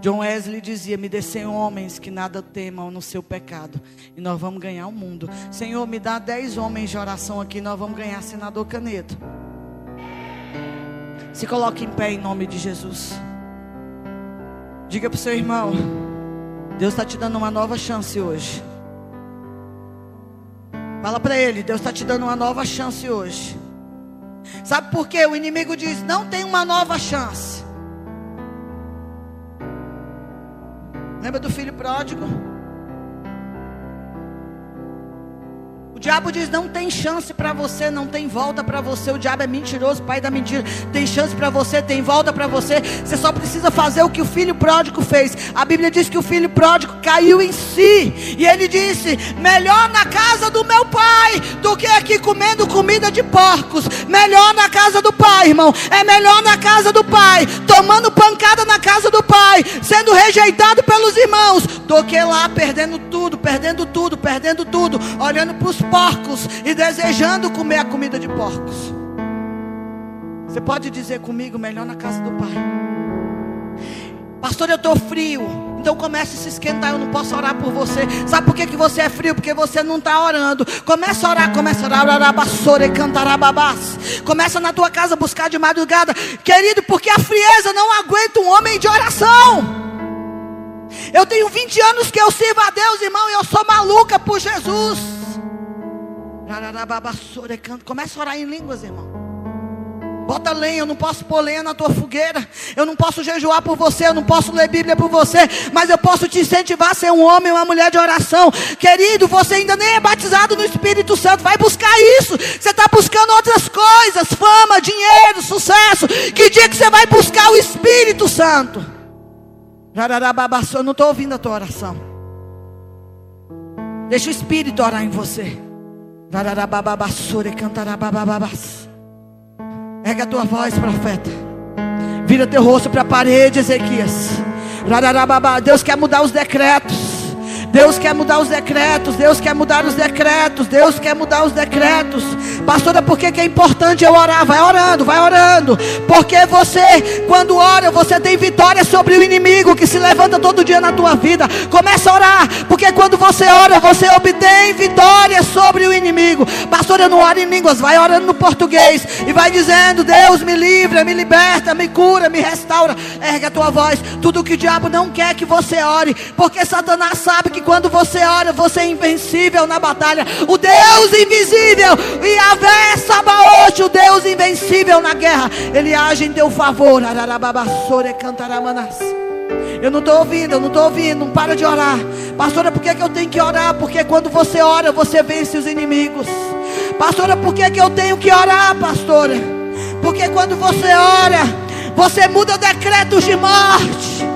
John Wesley dizia: Me dê homens que nada temam no seu pecado, e nós vamos ganhar o mundo. Senhor, me dá dez homens de oração aqui, nós vamos ganhar senador Caneto. Se coloque em pé em nome de Jesus. Diga para o seu irmão: Deus está te dando uma nova chance hoje. Fala para ele: Deus está te dando uma nova chance hoje. Sabe por quê? O inimigo diz: Não tem uma nova chance. Lembra do filho pródigo? Diabo diz: não tem chance para você, não tem volta para você. O diabo é mentiroso, pai da mentira. Tem chance para você, tem volta para você. Você só precisa fazer o que o filho pródigo fez. A Bíblia diz que o filho pródigo caiu em si. E ele disse: melhor na casa do meu pai do que aqui comendo comida de porcos. Melhor na casa do pai, irmão. É melhor na casa do pai, tomando pancada na casa do pai, sendo rejeitado pelos irmãos, do que lá perdendo tudo, perdendo tudo, perdendo tudo, olhando para os porcos e desejando comer a comida de porcos. Você pode dizer comigo, melhor na casa do Pai. Pastor, eu estou frio. Então comece a se esquentar. Eu não posso orar por você. Sabe por que, que você é frio? Porque você não está orando. Começa a orar, começa a orar. Orarabassore, cantarababás. Começa na tua casa buscar de madrugada. Querido, porque a frieza não aguenta um homem de oração. Eu tenho 20 anos que eu sirvo a Deus, irmão, e eu sou maluca por Jesus. Começa a orar em línguas, irmão. Bota lenha, eu não posso pôr lenha na tua fogueira. Eu não posso jejuar por você, eu não posso ler Bíblia por você. Mas eu posso te incentivar a ser um homem, uma mulher de oração. Querido, você ainda nem é batizado no Espírito Santo. Vai buscar isso. Você está buscando outras coisas: fama, dinheiro, sucesso. Que dia que você vai buscar o Espírito Santo? Eu não estou ouvindo a tua oração. Deixa o Espírito orar em você. Erga a tua voz, profeta. Vira teu rosto para a parede, Ezequias. Deus quer mudar os decretos. Deus quer mudar os decretos. Deus quer mudar os decretos. Deus quer mudar os decretos. Pastora, por que, é importante eu orar? Vai orando, vai orando. Porque você, quando ora, você tem vitória sobre o inimigo que se levanta todo dia na tua vida. Começa a orar. Porque quando você ora, você obtém vitória sobre o inimigo. Pastora, eu não oro em línguas. Vai orando no português. E vai dizendo: Deus me livra, me liberta, me cura, me restaura. Erga a tua voz. Tudo que o diabo não quer que você ore. Porque Satanás sabe que quando você ora, você é invencível na batalha. O Deus invisível, Yahvé Sabaote, o Deus invencível na guerra, ele age em teu favor. Cantaramanás. Eu não estou ouvindo, eu não estou ouvindo, não para de orar. Pastora, por que, que eu tenho que orar? Porque quando você ora, você vence os inimigos. Pastora, por que, que eu tenho que orar, pastora? Porque quando você ora, você muda decretos de morte.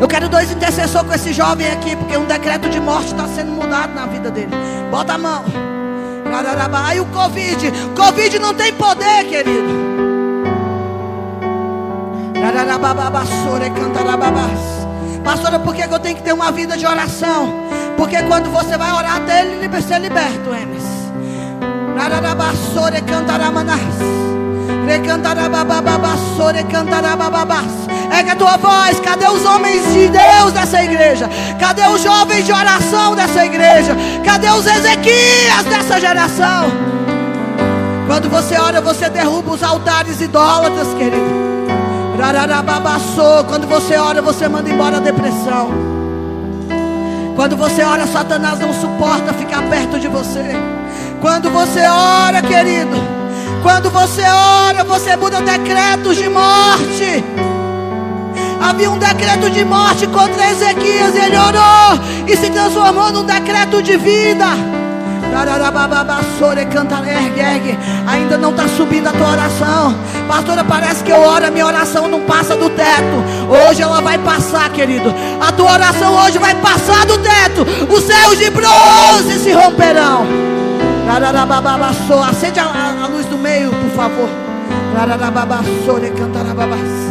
Eu quero dois intercessores com esse jovem aqui, porque um decreto de morte está sendo mudado na vida dele. Bota a mão. Aí o Covid. Covid não tem poder, querido. Pastora, por que eu tenho que ter uma vida de oração? Porque quando você vai orar até ele ser liberto, Enes. Rararabassore, cantaramanás. Recantarabababassore, cantarabababás. Erga a tua voz. Cadê os homens de Deus dessa igreja? Cadê os jovens de oração dessa igreja? Cadê os Ezequias dessa geração? Quando você ora, você derruba os altares idólatras, querido. Quando você ora, você manda embora a depressão. Quando você ora, Satanás não suporta ficar perto de você. Quando você ora, querido, quando você ora, você muda decretos de morte. Havia um decreto de morte contra Ezequias, ele orou e se transformou num decreto de vida. Ainda não está subindo a tua oração. Pastora, parece que eu oro, a minha oração não passa do teto. Hoje ela vai passar, querido. A tua oração hoje vai passar do teto. Os céus de bronze se romperão. Acende a, a- luz do meio, por favor. Cantarababás.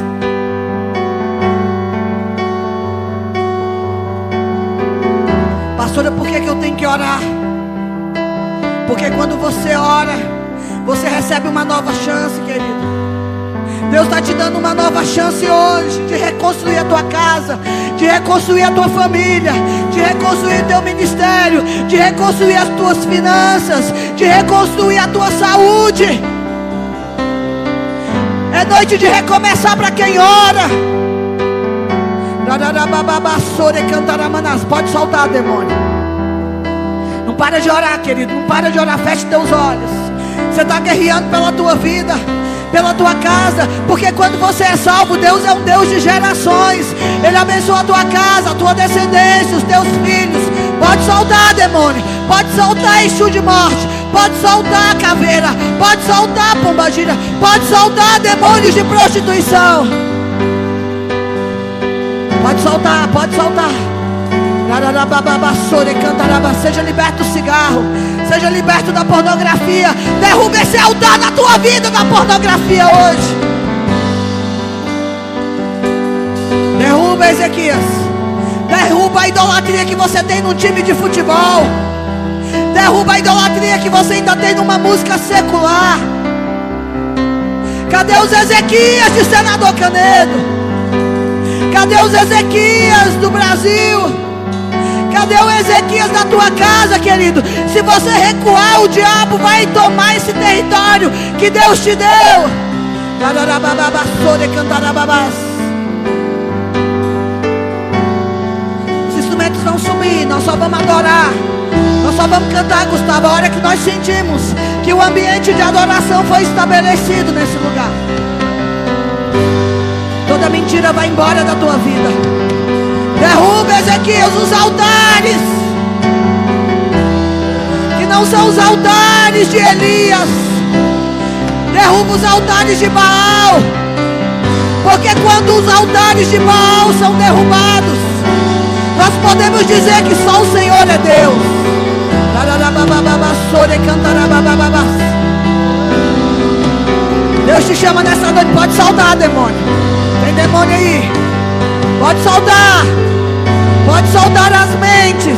Pastora, por que, que eu tenho que orar? Porque quando você ora, você recebe uma nova chance, querido. Deus está te dando uma nova chance hoje de reconstruir a tua casa, de reconstruir a tua família, de reconstruir teu ministério, de reconstruir as tuas finanças, de reconstruir a tua saúde. É noite de recomeçar para quem ora. Pode soltar, demônio. Não para de orar, querido. Não para de orar. Feche teus olhos. Você está guerreando pela tua vida, pela tua casa. Porque quando você é salvo, Deus é um Deus de gerações. Ele abençoa a tua casa, a tua descendência, os teus filhos. Pode soltar, demônio. Pode soltar eixo de morte. Pode soltar caveira. Pode soltar pombagira. Pode soltar demônios de prostituição. Pode soltar, pode soltar. Seja liberto do cigarro. Seja liberto da pornografia. Derruba esse altar na tua vida da pornografia hoje. Derruba, Ezequias. Derruba a idolatria que você tem no time de futebol. Derruba a idolatria que você ainda tem numa música secular. Cadê os Ezequias de senador Canedo? Cadê os Ezequias do Brasil? Cadê o Ezequias da tua casa, querido? Se você recuar, o diabo vai tomar esse território que Deus te deu. Os instrumentos vão subir, nós só vamos adorar. Nós só vamos cantar, Gustavo, a hora que nós sentimos que o ambiente de adoração foi estabelecido nesse lugar. Toda mentira vai embora da tua vida. Derruba, Ezequias, os altares. Que não são os altares de Elias. Derruba os altares de Baal. Porque quando os altares de Baal são derrubados, nós podemos dizer que só o Senhor é Deus. Deus te chama nessa noite. Pode saudar, demônio. Tem demônio aí. Pode saudar. Pode saudar as mentes.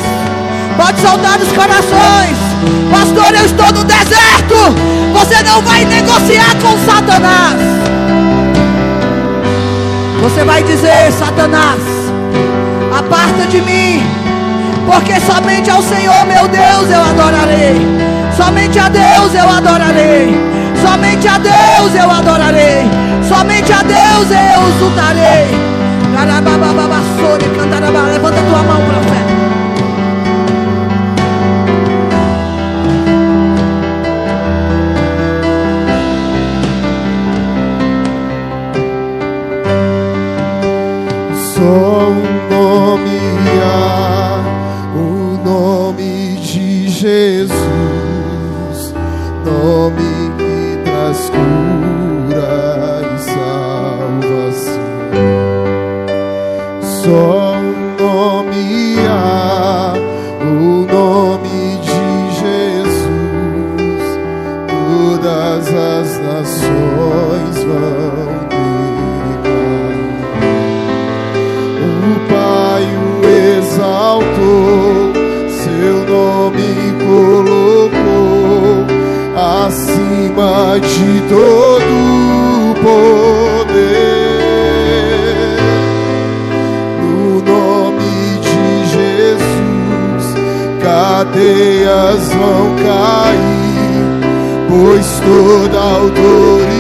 Pode saudar os corações. Pastor, eu estou no deserto. Você não vai negociar com Satanás. Você vai dizer, Satanás, aparta de mim. Porque somente ao Senhor, meu Deus, eu adorarei. Somente a Deus eu adorarei. Somente a Deus eu adorarei. Somente a Deus eu exultarei. Levanta tua mão para. Cadeias vão cair, pois toda autoridade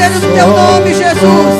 poder no teu nome, Jesus.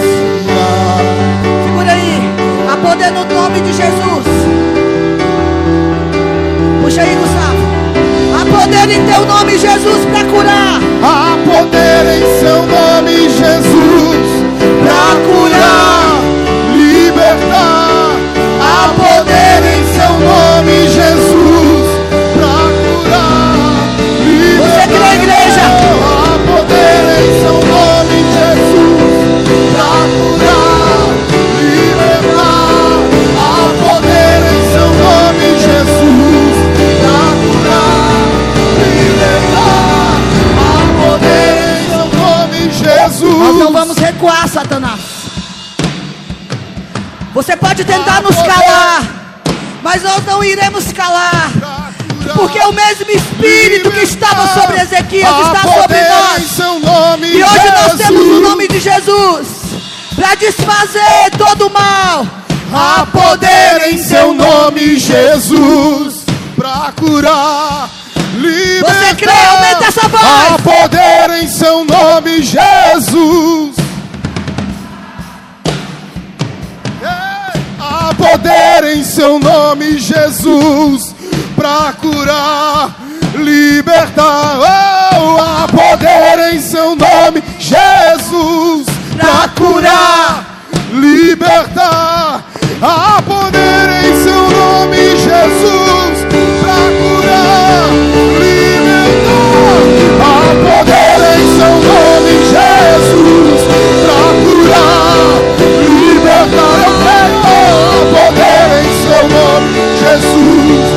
pode tentar nos calar, mas nós não iremos calar. Porque é o mesmo Espírito que estava sobre Ezequias está sobre nós. e hoje nós temos o nome de Jesus para desfazer todo o mal. Há poder em seu nome, Jesus, para curar, libertar. Você crê? Aumenta essa voz. Há poder em seu nome, Jesus poder em seu nome, Jesus, para curar, libertar. Oh, há poder em seu nome, Jesus, para curar, libertar. Há poder Jesus.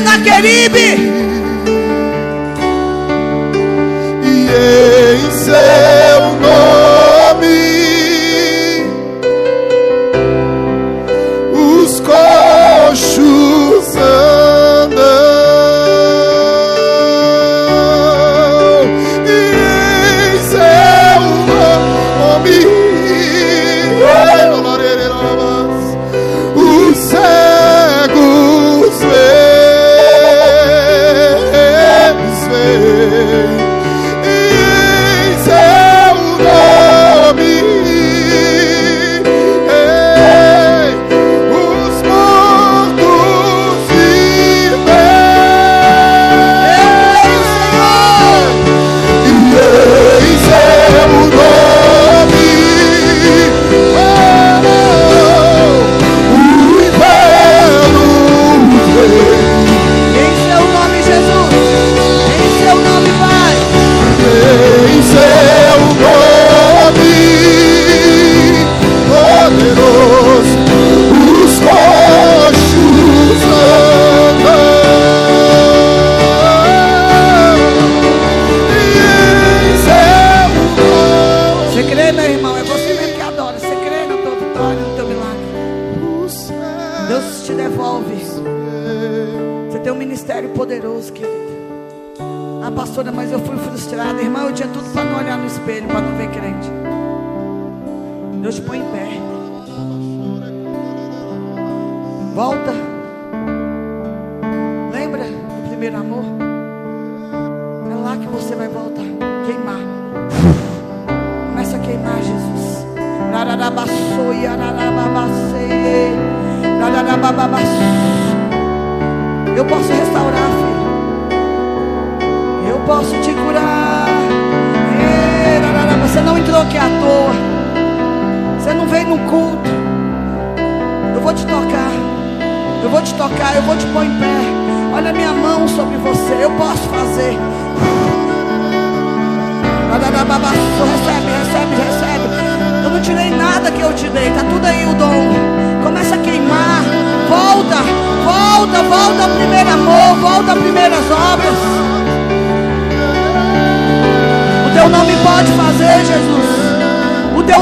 da Queribe.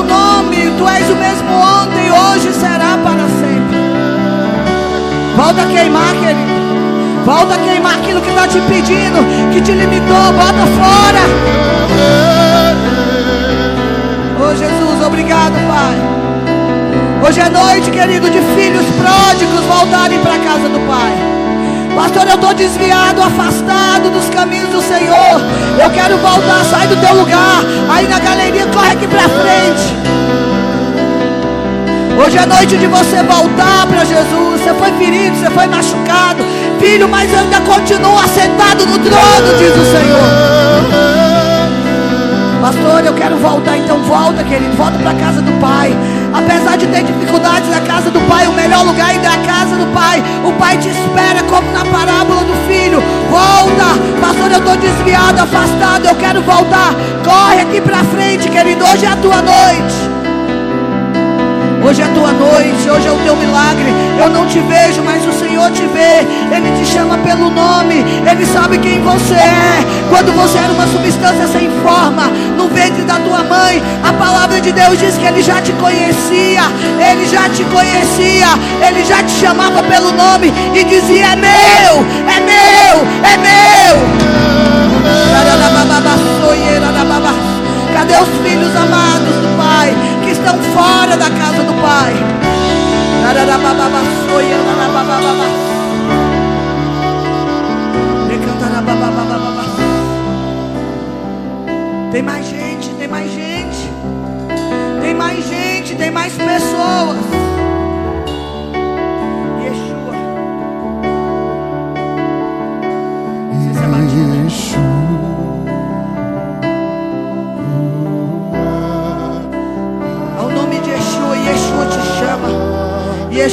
nome, tu és o mesmo ontem, hoje será para sempre. Volta a queimar, querido. Volta a queimar aquilo que está te pedindo, que te limitou, bota fora. Oh Jesus, obrigado, Pai. Hoje é noite, querido, de filhos pródigos voltarem para a casa do Pai. Pastor, eu estou desviado, afastado dos caminhos do Senhor. Eu quero voltar, sai do teu lugar. Aí na galeria, corre aqui para frente. Hoje é noite de você voltar para Jesus. Você foi ferido, você foi machucado. Filho, mas ainda continua sentado no trono, diz o Senhor. Pastor, eu quero voltar, então volta, querido. Volta para a casa do Pai. Apesar de ter dificuldades na casa do Pai, o melhor lugar ainda é a casa do Pai. O Pai te espera, como na parábola do filho. Volta, pastor, eu estou desviado, afastado. Eu quero voltar. Corre aqui para frente, querido. Hoje é a tua noite. Hoje é a tua noite, hoje é o teu milagre. Eu não te vejo, mas o Senhor te vê. Ele te chama pelo nome. Ele sabe quem você é. Quando você era uma substância sem forma, no ventre da tua mãe, a palavra de Deus diz que ele já te conhecia. Ele já te conhecia. Ele já te chamava pelo nome e dizia: É meu, é meu, é meu. Cadê os filhos amados estão fora da casa do Pai? Tem mais gente, tem mais gente. Tem mais gente, tem mais pessoas.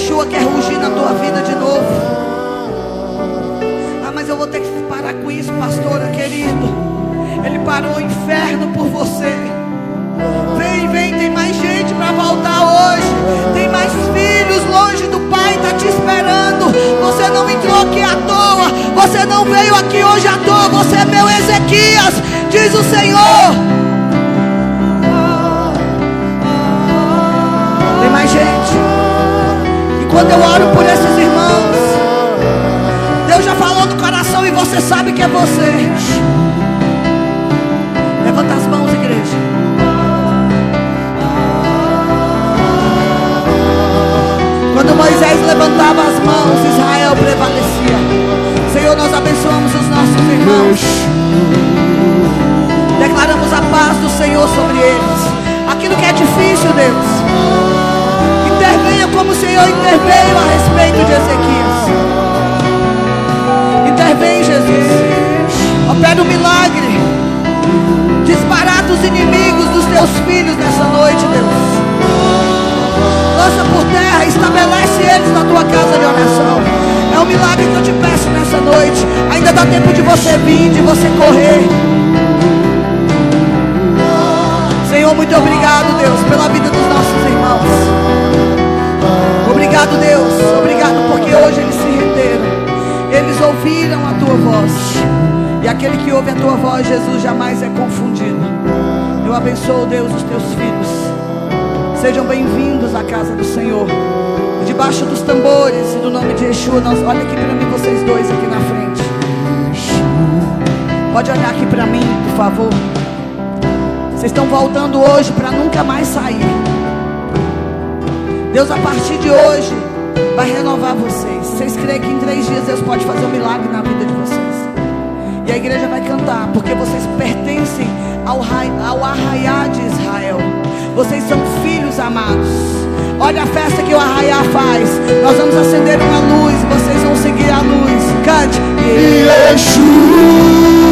Yeshua quer rugir na tua vida de novo. Ah, mas eu vou ter que parar com isso, pastora querido. Ele parou o inferno por você. Vem, vem, tem mais gente para voltar hoje. Tem mais filhos longe do Pai, está te esperando. Você não entrou aqui à toa. Você não veio aqui hoje à toa. Você é meu Ezequias, diz o Senhor. Quando eu oro por esses irmãos, Deus já falou no coração e você sabe que é você. Levanta as mãos, igreja. Quando Moisés levantava as mãos, Israel prevalecia. Senhor, nós abençoamos os nossos irmãos. Declaramos a paz do Senhor sobre eles. Aquilo que é difícil, Deus. Intervenha como o Senhor interveio a respeito de Ezequias. Intervém, Jesus. Opera o um milagre. Disparata os inimigos dos teus filhos nessa noite, Deus. Lança por terra, estabelece eles na tua casa de oração. É um milagre que eu te peço nessa noite. Ainda dá tempo de você vir, de você correr. Senhor, muito obrigado, Deus, pela vida dos nossos irmãos. Obrigado, Deus. Obrigado porque hoje eles se renderam. Eles ouviram a tua voz. E aquele que ouve a tua voz, Jesus, jamais é confundido. Eu abençoo, Deus, os teus filhos. Sejam bem-vindos à casa do Senhor. Debaixo dos tambores e do nome de Yeshua, nós, olha aqui para mim, vocês dois aqui na frente. Pode olhar aqui para mim, por favor. Vocês estão voltando hoje para nunca mais sair. Deus, a partir de hoje, vai renovar vocês. Vocês creem que em três dias Deus pode fazer um milagre na vida de vocês? E a igreja vai cantar, porque vocês pertencem ao, ao arraiá de Israel. Vocês são filhos amados. Olha a festa que o arraiá faz. Nós vamos acender uma luz, vocês vão seguir a luz. Cante. Ao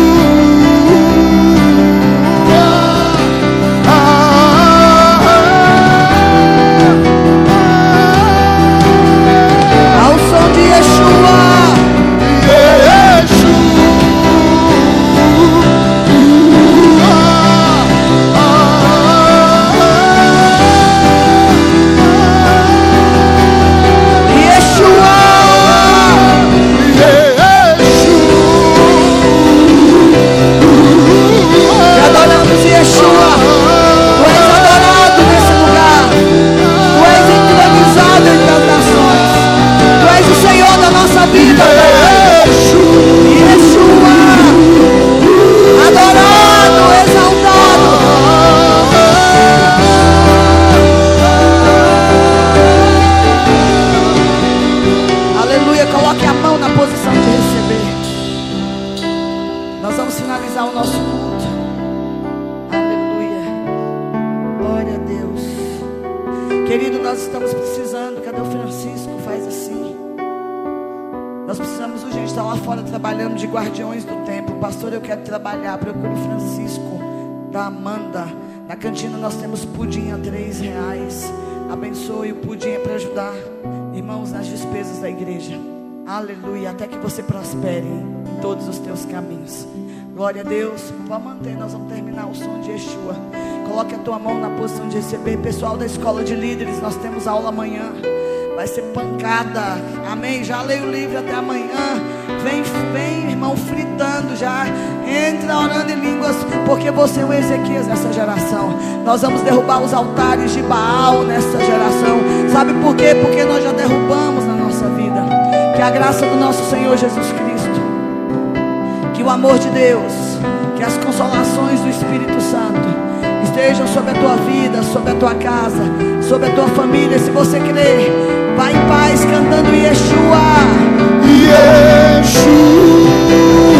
de receber. Pessoal da escola de líderes, nós temos aula amanhã. Vai ser pancada. Amém. Já leio o livro até amanhã. Vem, vem, irmão, fritando já. Entra orando em línguas, porque você é o Ezequias nessa geração. Nós vamos derrubar os altares de Baal nessa geração. Sabe por quê? Porque nós já derrubamos na nossa vida. Que a graça do nosso Senhor Jesus Cristo, que o amor de Deus, que as consolações do Espírito Santo estejam sobre a tua vida, sobre a tua casa, sobre a tua família. Se você crer, vá em paz cantando Yeshua. Yeshua.